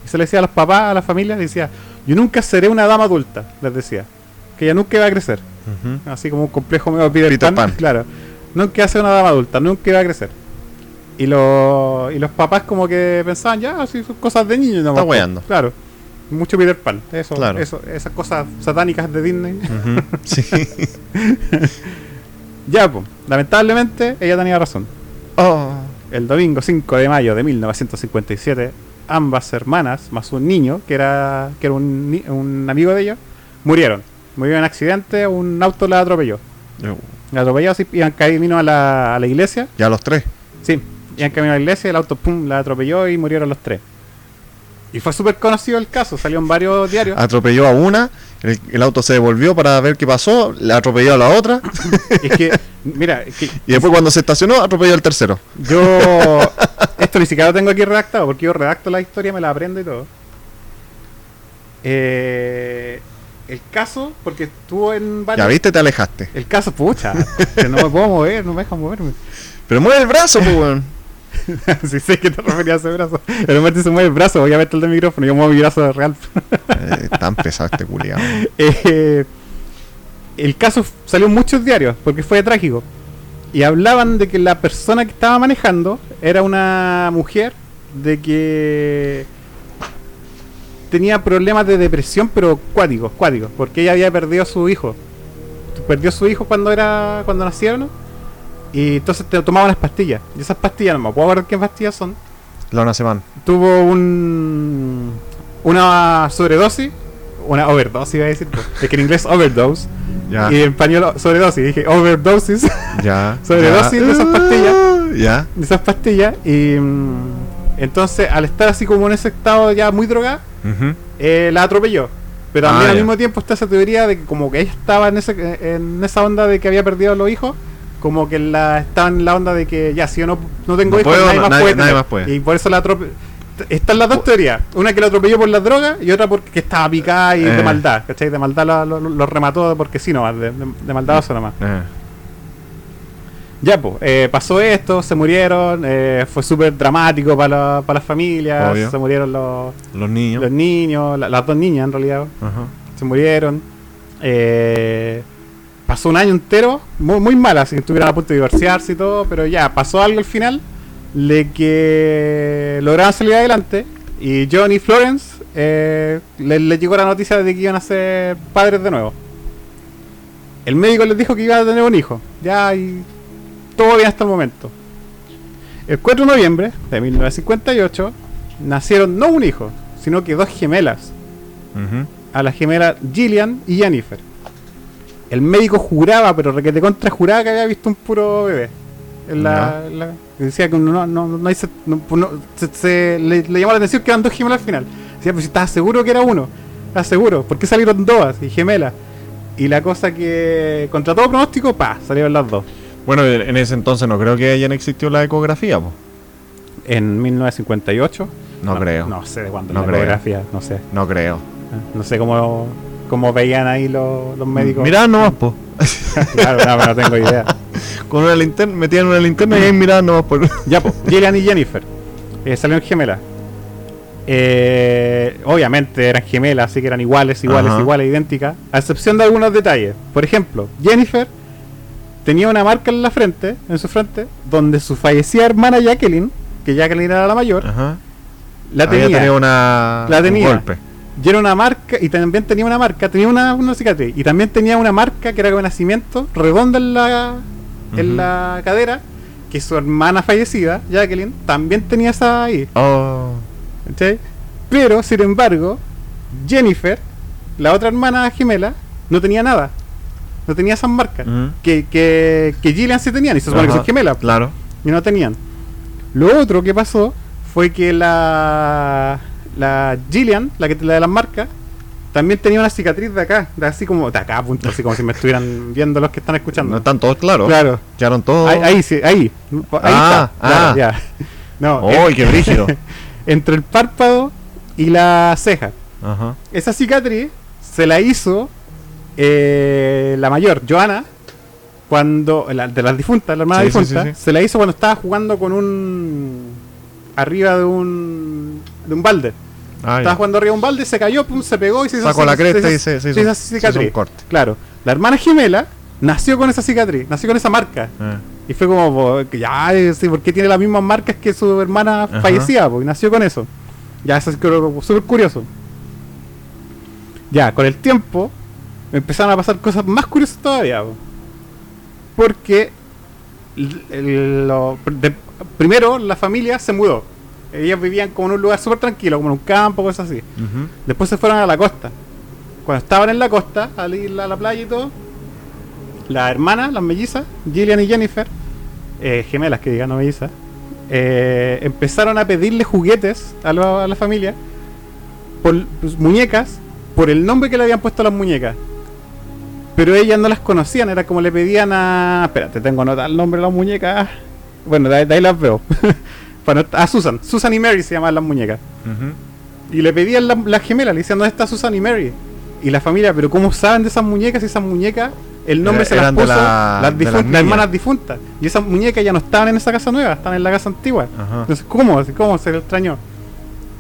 Y se le decía a los papás, a la familia, decía, yo nunca seré una dama adulta, les decía. Que ella nunca iba a crecer. Así como un complejo medio Peter, Peter Pan. Pan. Claro. Nunca ser una dama adulta, nunca iba a crecer. Y, lo- y los papás como que pensaban, ya, así son cosas de niños. Está po". weando. Claro. Mucho Peter Pan. Eso, Claro. eso, esas cosas satánicas de Disney. Sí. Ya, pues, lamentablemente ella tenía razón. Oh. El domingo 5 de mayo de 1957, ambas hermanas, más un niño, que era, que era un, un amigo de ella, murieron. Murió en accidente, un auto la atropelló. Yo- La atropelló, así, iban camino a la, a la iglesia. Ya los tres. Sí, iban camino a la iglesia, el auto pum, la atropelló y murieron los tres. Y fue súper conocido el caso, salió en varios diarios. Atropelló a una, el, el auto se devolvió para ver qué pasó, le atropelló a la otra, es que, mira, es que y después cuando se estacionó, atropelló al tercero. yo. Esto ni siquiera lo tengo aquí redactado, porque yo redacto la historia, me la aprendo y todo. Eh, el caso, porque estuvo en Ya varios. viste, te alejaste. El caso, pucha, que no me puedo mover, no me dejan moverme. Pero mueve el brazo, pues, weón. si sé que te refería a ese brazo. El Martín se mueve el brazo, obviamente el del micrófono, yo muevo mi brazo real. Eh, tan pesado este culiado. Eh, el caso salió en muchos diarios porque fue trágico. Y hablaban de que la persona que estaba manejando era una mujer de que tenía problemas de depresión, pero cuáticos, cuáticos, porque ella había perdido a su hijo. Perdió a su hijo cuando era cuando nacieron y entonces te tomaba unas pastillas. Y esas pastillas, no me puedo acordar qué pastillas son. Lona Seman. Tuvo un una sobredosis, una overdosis iba a decir, es que en inglés overdose Ya. y en español sobredosis, dije overdosis Ya. Sobredosis ya. de esas pastillas. Ya. de esas pastillas y mm, entonces al estar así como en ese estado ya muy drogada, eh, la atropelló. Pero Ah, también al ya. mismo tiempo está esa teoría de que como que ella estaba en, ese, en esa onda de que había perdido a los hijos, como que la estaba en la onda de que ya si yo no, no tengo No hijos, puedo, nadie, no- más, nadie- puede nadie más puede. Y por eso la atropelló. Están las dos teorías. Una que la atropelló por las drogas y otra porque estaba picada y de Eh. maldad. ¿Cachai? De maldad lo, lo- lo remató porque sí nomás, de, de, de maldad eso nomás. Eh. Ya, pues, eh, pasó esto, se murieron, eh, fue súper dramático para la, las familias, Obvio. se murieron los, Los niños. los niños, la- las dos niñas en realidad, Ajá. se murieron. Eh, pasó un año entero, muy, muy mal, así que estuvieron a punto de divorciarse y todo, pero ya, pasó algo al final, de que lograron salir adelante y John y Florence les, les llegó la noticia de que iban a ser padres de nuevo. El médico les dijo que iba a tener un hijo, ya, y todo bien hasta el momento. El 4 de noviembre de 1958 nacieron no un hijo, sino que dos gemelas a la gemela Gillian y Jennifer. El médico juraba, pero requete contra juraba que había visto un puro bebé. En la, decía que no, no, no, se- no- no- se- se- le, le llamó la atención que eran dos gemelas al final. Decía, pues si estaba seguro que era uno. Estaba seguro. ¿Por qué salieron dos y gemelas? Y la cosa que, contra todo pronóstico, pa, salieron las dos. Bueno, en ese entonces no creo que hayan existido la ecografía, pues. En 1958. No creo. No sé de cuándo No la creo. ecografía, no sé. No creo. No sé cómo, cómo veían ahí los, los médicos. Mirá nomás, po. claro, no, no tengo idea. Con una linterna, metían una linterna y ahí miraban nomás por. Ya, pues, Gillian y Jennifer eh, salieron gemelas. Eh, obviamente eran gemelas, así que eran iguales, iguales, Ajá. iguales, idénticas, a excepción de algunos detalles. Por ejemplo, Jennifer tenía una marca en la frente, en su frente, donde su fallecida hermana Jacqueline, que Jacqueline era la mayor, Ajá. la tenía. tenido una. La un tenía. golpe. Y era una marca, y también tenía una marca, tenía una, una cicatriz, y también tenía una marca que era de nacimiento, redonda en la, en la cadera, que su hermana fallecida, Jacqueline, también tenía esa ahí. Oh. ¿cachai? Pero, sin embargo, Jennifer, la otra hermana gemela, no tenía nada. No tenía esas marcas. Que, que, que Gillian sí tenían, y se supone que son gemelas, Claro. y no tenían. Lo otro que pasó fue que la, la Gillian, la, que, la de las marcas, también tenía una cicatriz de acá, de así como de acá, punto, así como si me estuvieran viendo los que están escuchando. No están todos claros. Claro, Quedaron todos. ahí, ahí sí, ahí. Ahí Ah, está. claro, ah. ya. No, ¡Oh, qué rígido! entre el párpado y la ceja. Ajá. Esa cicatriz se la hizo eh, la mayor, Joana, cuando la- de las difuntas, la hermana Sí, difunta, sí, sí. se la hizo cuando estaba jugando con un arriba de un de un balde. Ah, estaba ya. jugando arriba de un balde, se cayó, pum, se pegó y se hizo Sacó la cresta y se, se se hizo, hizo se hizo cicatriz. un corte. Claro, la hermana gemela nació con esa cicatriz, nació con esa marca. Eh. Y fue como, ya, sí, porque tiene las mismas marcas que su hermana Ajá. fallecida, porque nació con eso. Ya, eso es súper curioso. Ya, con el tiempo empezaron a pasar cosas más curiosas todavía. po. Porque el- el- lo- de- primero la familia se mudó. Ellos vivían como en un lugar súper tranquilo, como en un campo, cosas así. Después se fueron a la costa. Cuando estaban en la costa, al ir a la playa y todo, las hermanas, las mellizas, Gillian y Jennifer, eh, gemelas que digan, no mellizas, eh, empezaron a pedirle juguetes a, la- a la familia, por pues, muñecas, por el nombre que le habían puesto a las muñecas. Pero ellas no las conocían, era como le pedían a. Espérate, tengo anotado el nombre de las muñecas. Bueno, de, ahí- de ahí las veo. Para no- a Susan, Susan y Mary se llamaban las muñecas. Y le pedían la, la gemela, le decían, ¿dónde está Susan y Mary? Y la familia, pero ¿cómo saben de esas muñecas? Si esas muñecas, el nombre Era- se las puso la- las, difuntas, las las hermanas difuntas. Y esas muñecas ya no estaban en esa casa nueva, estaban en la casa antigua. Entonces, ¿cómo? ¿Cómo se le extrañó?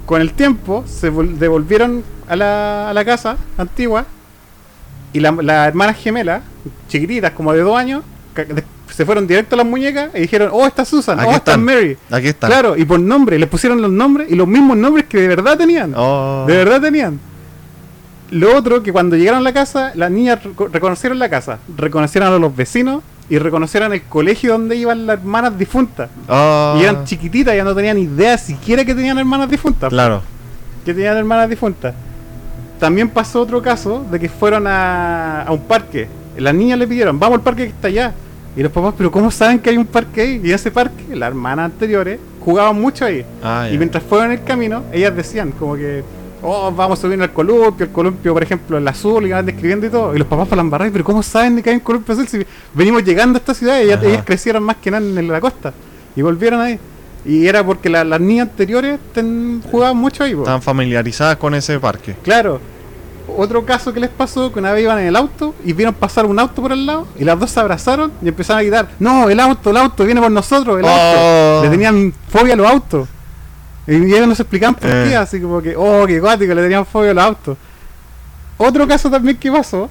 Con el tiempo se vol- devolvieron a la, a la casa antigua y la- las hermanas gemelas, chiquititas, como de dos años, se fueron directo a las muñecas y dijeron, oh, está Susan, Aquí oh, está. Mary. Aquí está. Claro, y por nombre, les pusieron los nombres y los mismos nombres que de verdad tenían. Oh. De verdad tenían. Lo otro, que cuando llegaron a la casa, las niñas reco- reconocieron la casa, reconocieron a los vecinos y reconocieron el colegio donde iban las hermanas difuntas. Oh. Y eran chiquititas, ya no tenían idea siquiera que tenían hermanas difuntas. Claro. Que tenían hermanas difuntas. También pasó otro caso de que fueron a, a un parque. Las niñas le pidieron, vamos al parque que está allá. Y los papás, pero ¿cómo saben que hay un parque ahí? Y ese parque, las hermanas anteriores, jugaban mucho ahí. Ah, Y mientras fueron en el camino, ellas decían como que, oh, vamos a subir al columpio, el columpio, por ejemplo, el azul, y van describiendo y todo. Y los papás para la pero ¿cómo saben de que hay un columpio azul si venimos llegando a esta ciudad y ellas, ellas crecieron más que nada en la costa? Y volvieron ahí. Y era porque la- las niñas anteriores ten- jugaban mucho ahí. po. Estaban familiarizadas con ese parque. Claro. Otro caso que les pasó, que una vez iban en el auto y vieron pasar un auto por el lado y las dos se abrazaron y empezaron a gritar, no, el auto, el auto, viene por nosotros, el Oh. auto. Le tenían fobia a los autos. Y ellos no se explicaban por Eh. qué, así como que, oh, qué cuático, le tenían fobia a los autos. Otro caso también que pasó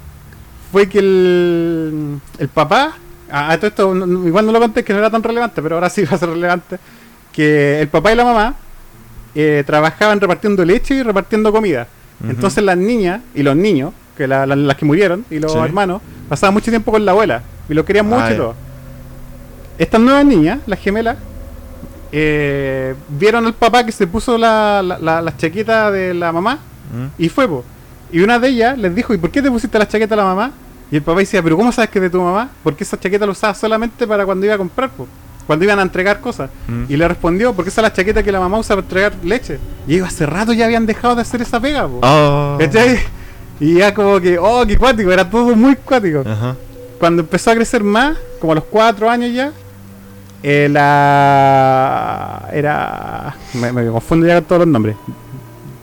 fue que el, el papá, a, a todo esto no- igual no lo conté que no era tan relevante, pero ahora sí va a ser relevante, que el papá y la mamá eh, trabajaban repartiendo leche y repartiendo comida. Entonces las niñas y los niños, que la- la- las que murieron, y los Sí. hermanos, pasaban mucho tiempo con la abuela y lo querían mucho Ah, y ya. todo. Estas nuevas niñas, las gemelas, eh, vieron al papá que se puso la, la, chaqueta de la mamá ¿Mm? y fue, po. Y una de ellas les dijo, ¿y por qué te pusiste la chaqueta de la mamá? Y el papá decía, ¿pero cómo sabes que es de tu mamá? Porque esa chaqueta la usaba solamente para cuando iba a comprar, po. Cuando iban a entregar cosas. Mm. Y le respondió, porque esa es la chaqueta que la mamá usa para entregar leche. Y ellos hace rato ya habían dejado de hacer esa pega. Oh. Y ya como que, oh, qué cuático, era todo muy cuático. Ajá. Cuando empezó a crecer más, como a los cuatro años ya, eh, la... Era... Me, me confundo ya con todos los nombres.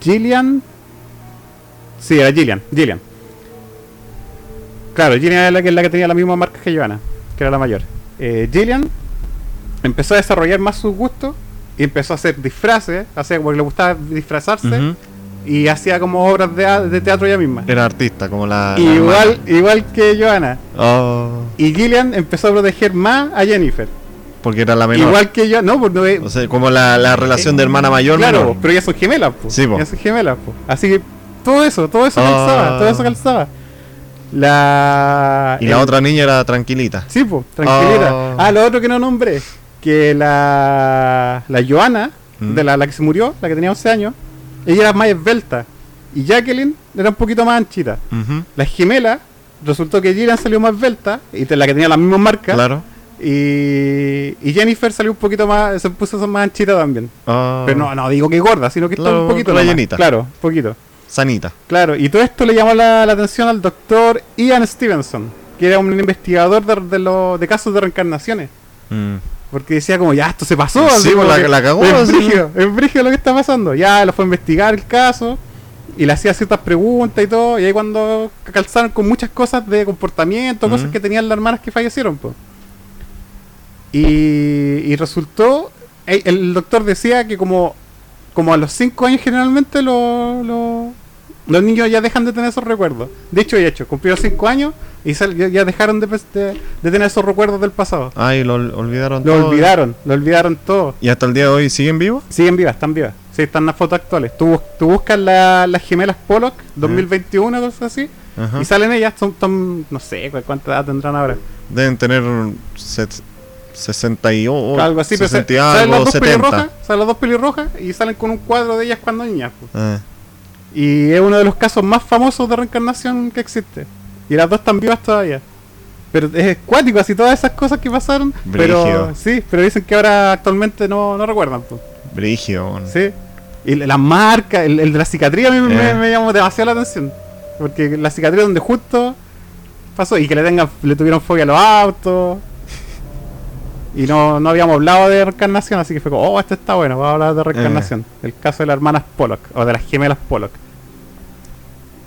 Gillian... Sí, era Gillian, Gillian. Claro, Gillian era la que, la que tenía la misma marca que Johanna, que era la mayor. Eh, Gillian empezó a desarrollar más sus gustos y empezó a hacer disfraces, hacía porque le gustaba disfrazarse y hacía como obras de, teatro ella misma. Era artista, como la. la Igual, hermana. igual que Johanna. Oh. Y Gillian empezó a proteger más a Jennifer. Porque era la menor. Igual que yo, no, pues no es- O sea, como la, la relación de hermana mayor Claro, menor. pero ellas son gemelas, pues. Sí, po. Ellas son gemelas, pues. Así que todo eso, todo eso Ah. calzaba, todo eso calzaba. La. Y la otra niña era tranquilita. Sí, pues, tranquilita. Ah. Ah, lo otro que no nombré, que la. La Joana, Mm. de la, la que se murió, la que tenía 11 años, ella era más esbelta. Y Jacqueline era un poquito más anchita. La gemela, resultó que Gillian salió más esbelta, y la que tenía las mismas marcas. Claro. Y, y Jennifer salió un poquito más, se puso más anchita también. Ah. Pero no, no digo que gorda, sino que está un poquito la llenita. Claro, un poquito. Sanita. Claro, y todo esto le llamó la, la atención al doctor Ian Stevenson, que era un investigador de, de, de casos de reencarnaciones. Mm. Porque decía como, ya, esto se pasó. Sí, así pues, la- la cagó, Es brígido, es brígido lo que está pasando. Ya lo fue a investigar el caso y le hacía ciertas preguntas y todo. Y ahí cuando calzaron con muchas cosas de comportamiento, cosas que tenían las hermanas que fallecieron, pues. Y, y resultó, el, doctor decía que como, como a los 5 años generalmente lo- los niños ya dejan de tener esos recuerdos. Dicho y hecho, cumplieron 5 años y ya, ya dejaron de, de- de tener esos recuerdos del pasado. Ay, lo ol- olvidaron Lo todo. olvidaron, lo olvidaron todo. ¿Y hasta el día de hoy siguen vivos? Siguen vivas, están vivas. Sí, están las fotos actuales. Tú, tú buscas la- las gemelas Pollock 2021, cosas así, y salen ellas, son, son- no sé cu- cuánta edad tendrán ahora. Deben tener set- 68, algo así, pero 60 y sa- salen las dos 70. pelirrojas, salen las dos pelirrojas y salen con un cuadro de ellas cuando niñas. pues. Ah, Y es uno de los casos más famosos de reencarnación que existe. Y las dos están vivas todavía. Pero es cuático, así todas esas cosas que pasaron. Brígido. Pero sí, pero dicen que ahora actualmente no, no recuerdan. pues. Weón. Sí. Y la- las marcas, el, el de la cicatriz a mí me- Eh. me, llamó demasiado la atención. Porque la cicatriz donde justo pasó y que le tengan, le tuvieron fobia a los autos. Y no, no habíamos hablado de reencarnación, así que fue como, oh, este está bueno, vamos a hablar de reencarnación. El caso de las hermanas Pollock, o de las gemelas Pollock.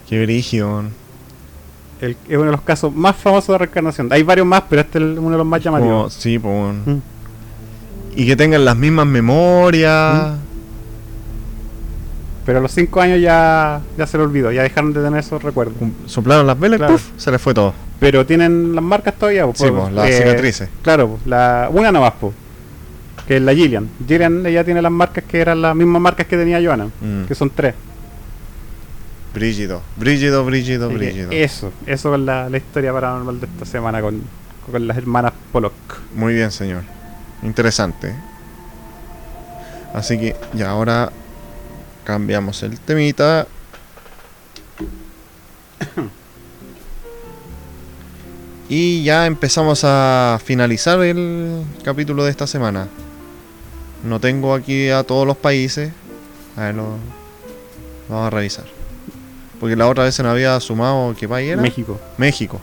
Qué weón. El- es uno de los casos más famosos de reencarnación. Hay varios más, pero este es uno de los más llamativos. sí, pues. Mm. Y que tengan las mismas memorias. Pero a los 5 años ya, ya se lo olvidó, ya dejaron de tener esos recuerdos. Soplaron las velas y Claro. puff, se les fue todo. Pero tienen las marcas todavía. pues, Sí, pues, las eh, cicatrices. Claro, pues, la, una nomás, pues, que es la Gillian. Gillian ella tiene las marcas que eran las mismas marcas que tenía Joanna, Mm. que son tres. Brígido, brígido, brígido, que brígido. Eso, eso con la, la historia paranormal de esta semana con, con las hermanas Pollock. Muy bien, señor. Interesante. Así que ya ahora cambiamos el temita. Y ya empezamos a finalizar el capítulo de esta semana. No tengo aquí a todos los países. A ver, lo vamos a revisar. Porque la otra vez se nos había sumado, ¿qué país era? México. México.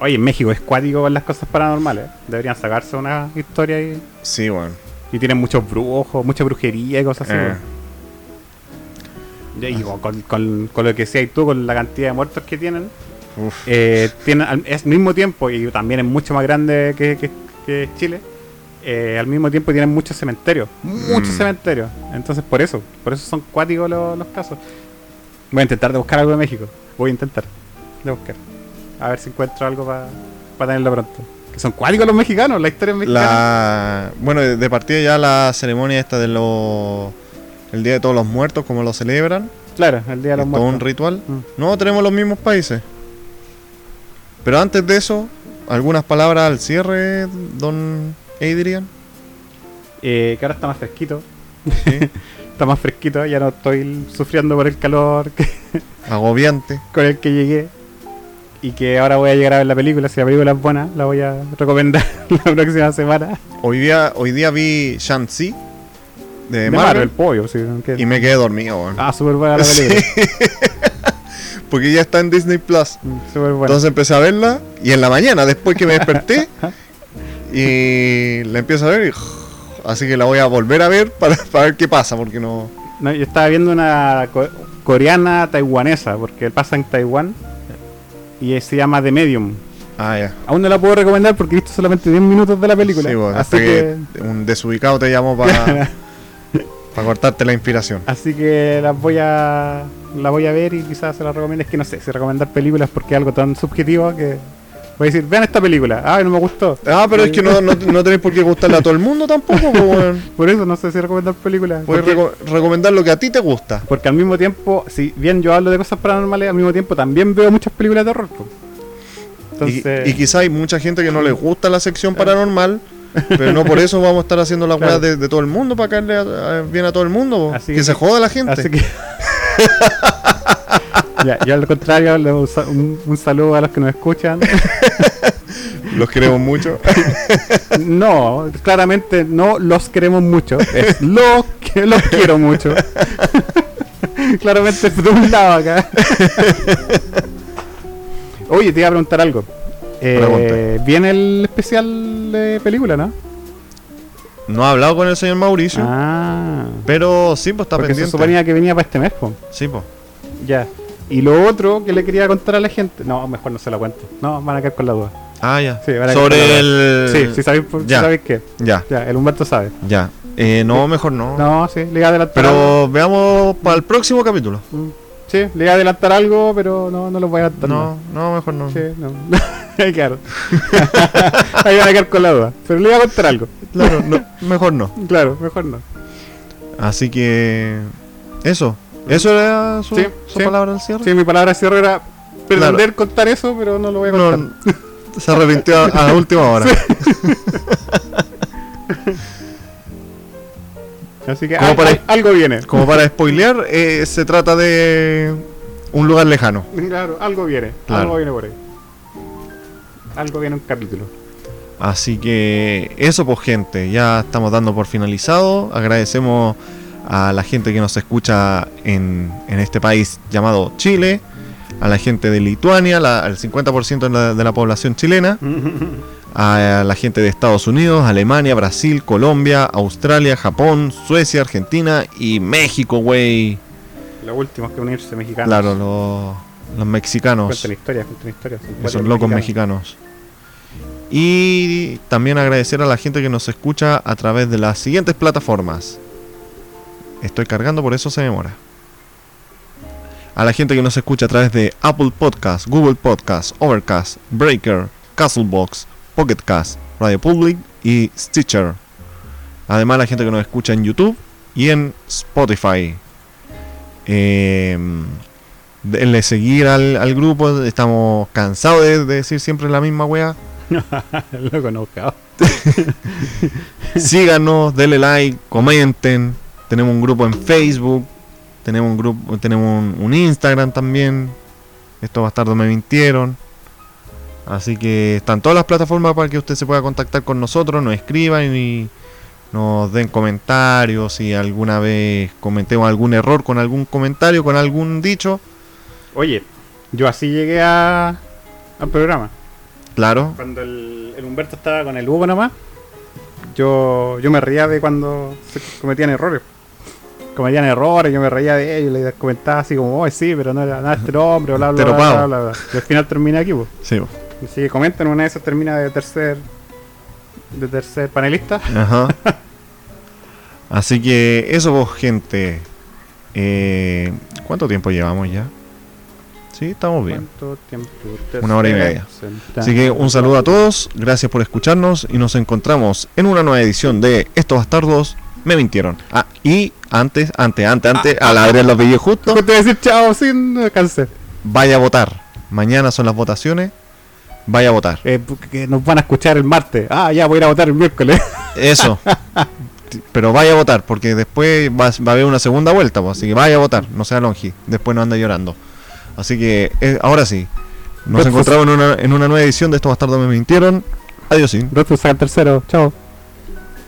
Oye, en México es cuático con las cosas paranormales. Deberían sacarse una historia y, Sí, bueno. Y tienen muchos brujos, mucha brujería y cosas así. Eh. Y con, con- con lo que decías tú, con la cantidad de muertos que tienen, eh, tienen al, es al mismo tiempo, y también es mucho más grande que, que- que Chile, eh, al mismo tiempo tienen muchos cementerios, muchos Mm. cementerios. Entonces por eso, por eso son cuáticos los, los casos. Voy a intentar de buscar algo de México, voy a intentar de buscar. A ver si encuentro algo para tenerlo pronto. Que son cuáticos los mexicanos, la historia es mexicana. La, bueno, de, partida ya la ceremonia esta de los... El Día de Todos los Muertos, como lo celebran. Claro, el día de los es todo un muertos. ritual. Mm. No, tenemos los mismos países. Pero antes de eso, algunas palabras al cierre, don Adrian. Eh, que ahora está más fresquito. Sí. Está más fresquito, ya no estoy sufriendo por el calor que, Agobiante. con el que llegué. Y que ahora voy a llegar a ver la película. Si la película es buena, la voy a recomendar la próxima semana. Hoy día, hoy día vi Shang-Chi de, De Marvel, Marvel, pollo. Sí, y me quedé dormido. Ah, súper buena la Sí. película. Porque ya está en Disney Plus. Mm, buena. Entonces empecé a verla y en la mañana, después que me desperté, y la empiezo a ver y así que la voy a volver a ver para, para ver qué pasa, porque no... No, yo estaba viendo una co- coreana taiwanesa, porque pasa en Taiwán. Y se llama The Medium. Ah, ya. Aún no la puedo recomendar porque he visto solamente 10 minutos de la película. Sí, bueno, así, hasta que, que un desubicado te llamó para para cortarte la inspiración. así que las voy a la voy a ver y quizás se la recomiende. Es que no sé si recomendar películas porque es algo tan subjetivo que voy a decir, vean esta película. Ay, no me gustó. Ah, pero es que no, no, no tenéis por qué gustarle a todo el mundo tampoco, pues, weón. Por eso no sé si recomendar películas. Puedes reco- recomendar lo que a ti te gusta. porque al mismo tiempo, si bien yo hablo de cosas paranormales, al mismo tiempo también veo muchas películas de terror. po. Entonces, Y, y quizá hay mucha gente que no les gusta la sección paranormal, pero no por eso vamos a estar haciendo las Claro. weas de, de todo el mundo para caerle a- a- bien a todo el mundo. Así que, que- se joda la gente. Así que. ya, yo al contrario, un, un- saludo a los que nos escuchan. Los queremos mucho. no, claramente no los queremos mucho. Es lo que los quiero mucho. claramente es de un lado acá. Oye, te iba a preguntar algo. Eh, viene el especial de película, ¿no? No he hablado con el señor Mauricio, Ah. pero sí, pues está porque se pendiente. suponía que venía para este mes. Sí, pues. Ya. Y lo otro que le quería contar a la gente. No, mejor no se la cuento. No, van a quedar con la duda. Ah, ya. Sí, van a quedar con la Sobre duda. el. Sí, si sabéis, por- si ya. sabéis qué. Ya, Ya, el Humberto sabe. ya. Eh, no, mejor no. No, sí, le iba a adelantar algo. Pero veamos para el próximo capítulo. Mm, Sí, le iba a adelantar algo, pero no, no lo voy a adelantar. No, no, mejor no. Sí, no. Ahí quedaron. Ahí van a quedar con la duda. Pero le iba a contar algo. Claro, no, mejor no. Claro, mejor no. Así que. Eso. ¿Eso era su, Sí, su sí. palabra al cierre? Sí, mi palabra de cierre era pretender contar eso, pero no lo voy a contar. No, se arrepintió a, a la última hora. Así que Como al- para- al- algo viene. Como para spoilear, eh, se trata de un lugar lejano. Claro, algo viene. Claro. Algo viene por ahí. algo viene un capítulo. Así que eso pues gente, ya estamos dando por finalizado. Agradecemos a la gente que nos escucha en, en este país llamado Chile, a la gente de Lituania, la- al 50% de la, de la población chilena, a la gente de Estados Unidos, Alemania, Brasil, Colombia, Australia, Japón, Suecia, Argentina y México, güey. Los últimos que unirse mexicanos. Claro, los, los mexicanos. Cuentan historias, cuentan historias. Esos locos mexicanos. Y también agradecer a la gente que nos escucha a través de las siguientes plataformas. Estoy cargando, por eso se demora. A la gente que nos escucha a través de Apple Podcast, Google Podcast, Overcast, Breaker, Castlebox, Pocket Cast, Radio Public y Stitcher. Además, a la gente que nos escucha en YouTube y en Spotify. Eh, denle seguir al, al grupo. Estamos cansados de, de decir siempre la misma wea. Lo conozco. Síganos, denle like, comenten. Tenemos un grupo en Facebook. Tenemos un grupo, tenemos un, un Instagram también. Estos bastardos me mintieron. Así que están todas las plataformas para que usted se pueda contactar con nosotros, nos escriban y nos den comentarios. Si alguna vez cometemos algún error con algún comentario, con algún dicho, Oye, yo así llegué a, al programa. claro. Cuando el, el Humberto estaba con el Hugo nomás, yo, yo me reía de cuando se cometían errores. Cometían errores, yo me reía de ellos, les comentaba así como, oh, sí, pero no era nada este hombre, bla, bla, bla, bla, bla, bla. Y al final terminé aquí, pues. Sí. Así que comenten, una de esas termina de tercer de tercer panelista. Ajá. Así que eso vos, gente. Eh, ¿Cuánto tiempo llevamos ya? Sí, estamos bien. ¿Cuánto tiempo? Una hora y media. Así que un saludo a todos, gracias por escucharnos y nos encontramos en una nueva edición de Estos Bastardos me mintieron. Ah, y antes, antes, antes, antes, a la hora de los videos justo, Te voy a decir chao sin cáncer. vaya a votar. Mañana son las votaciones, vaya a votar. Eh, que nos van a escuchar el martes. Ah, ya voy a ir a votar el miércoles. Eso. Pero vaya a votar, porque después va, va a haber una segunda vuelta, pues, así que vaya a votar, no sea longi, después no anda llorando. Así que eh, ahora sí, nos encontramos en una, en una nueva edición de Estos Bastardos me mintieron. Adiós, sí. El tercero. Chao.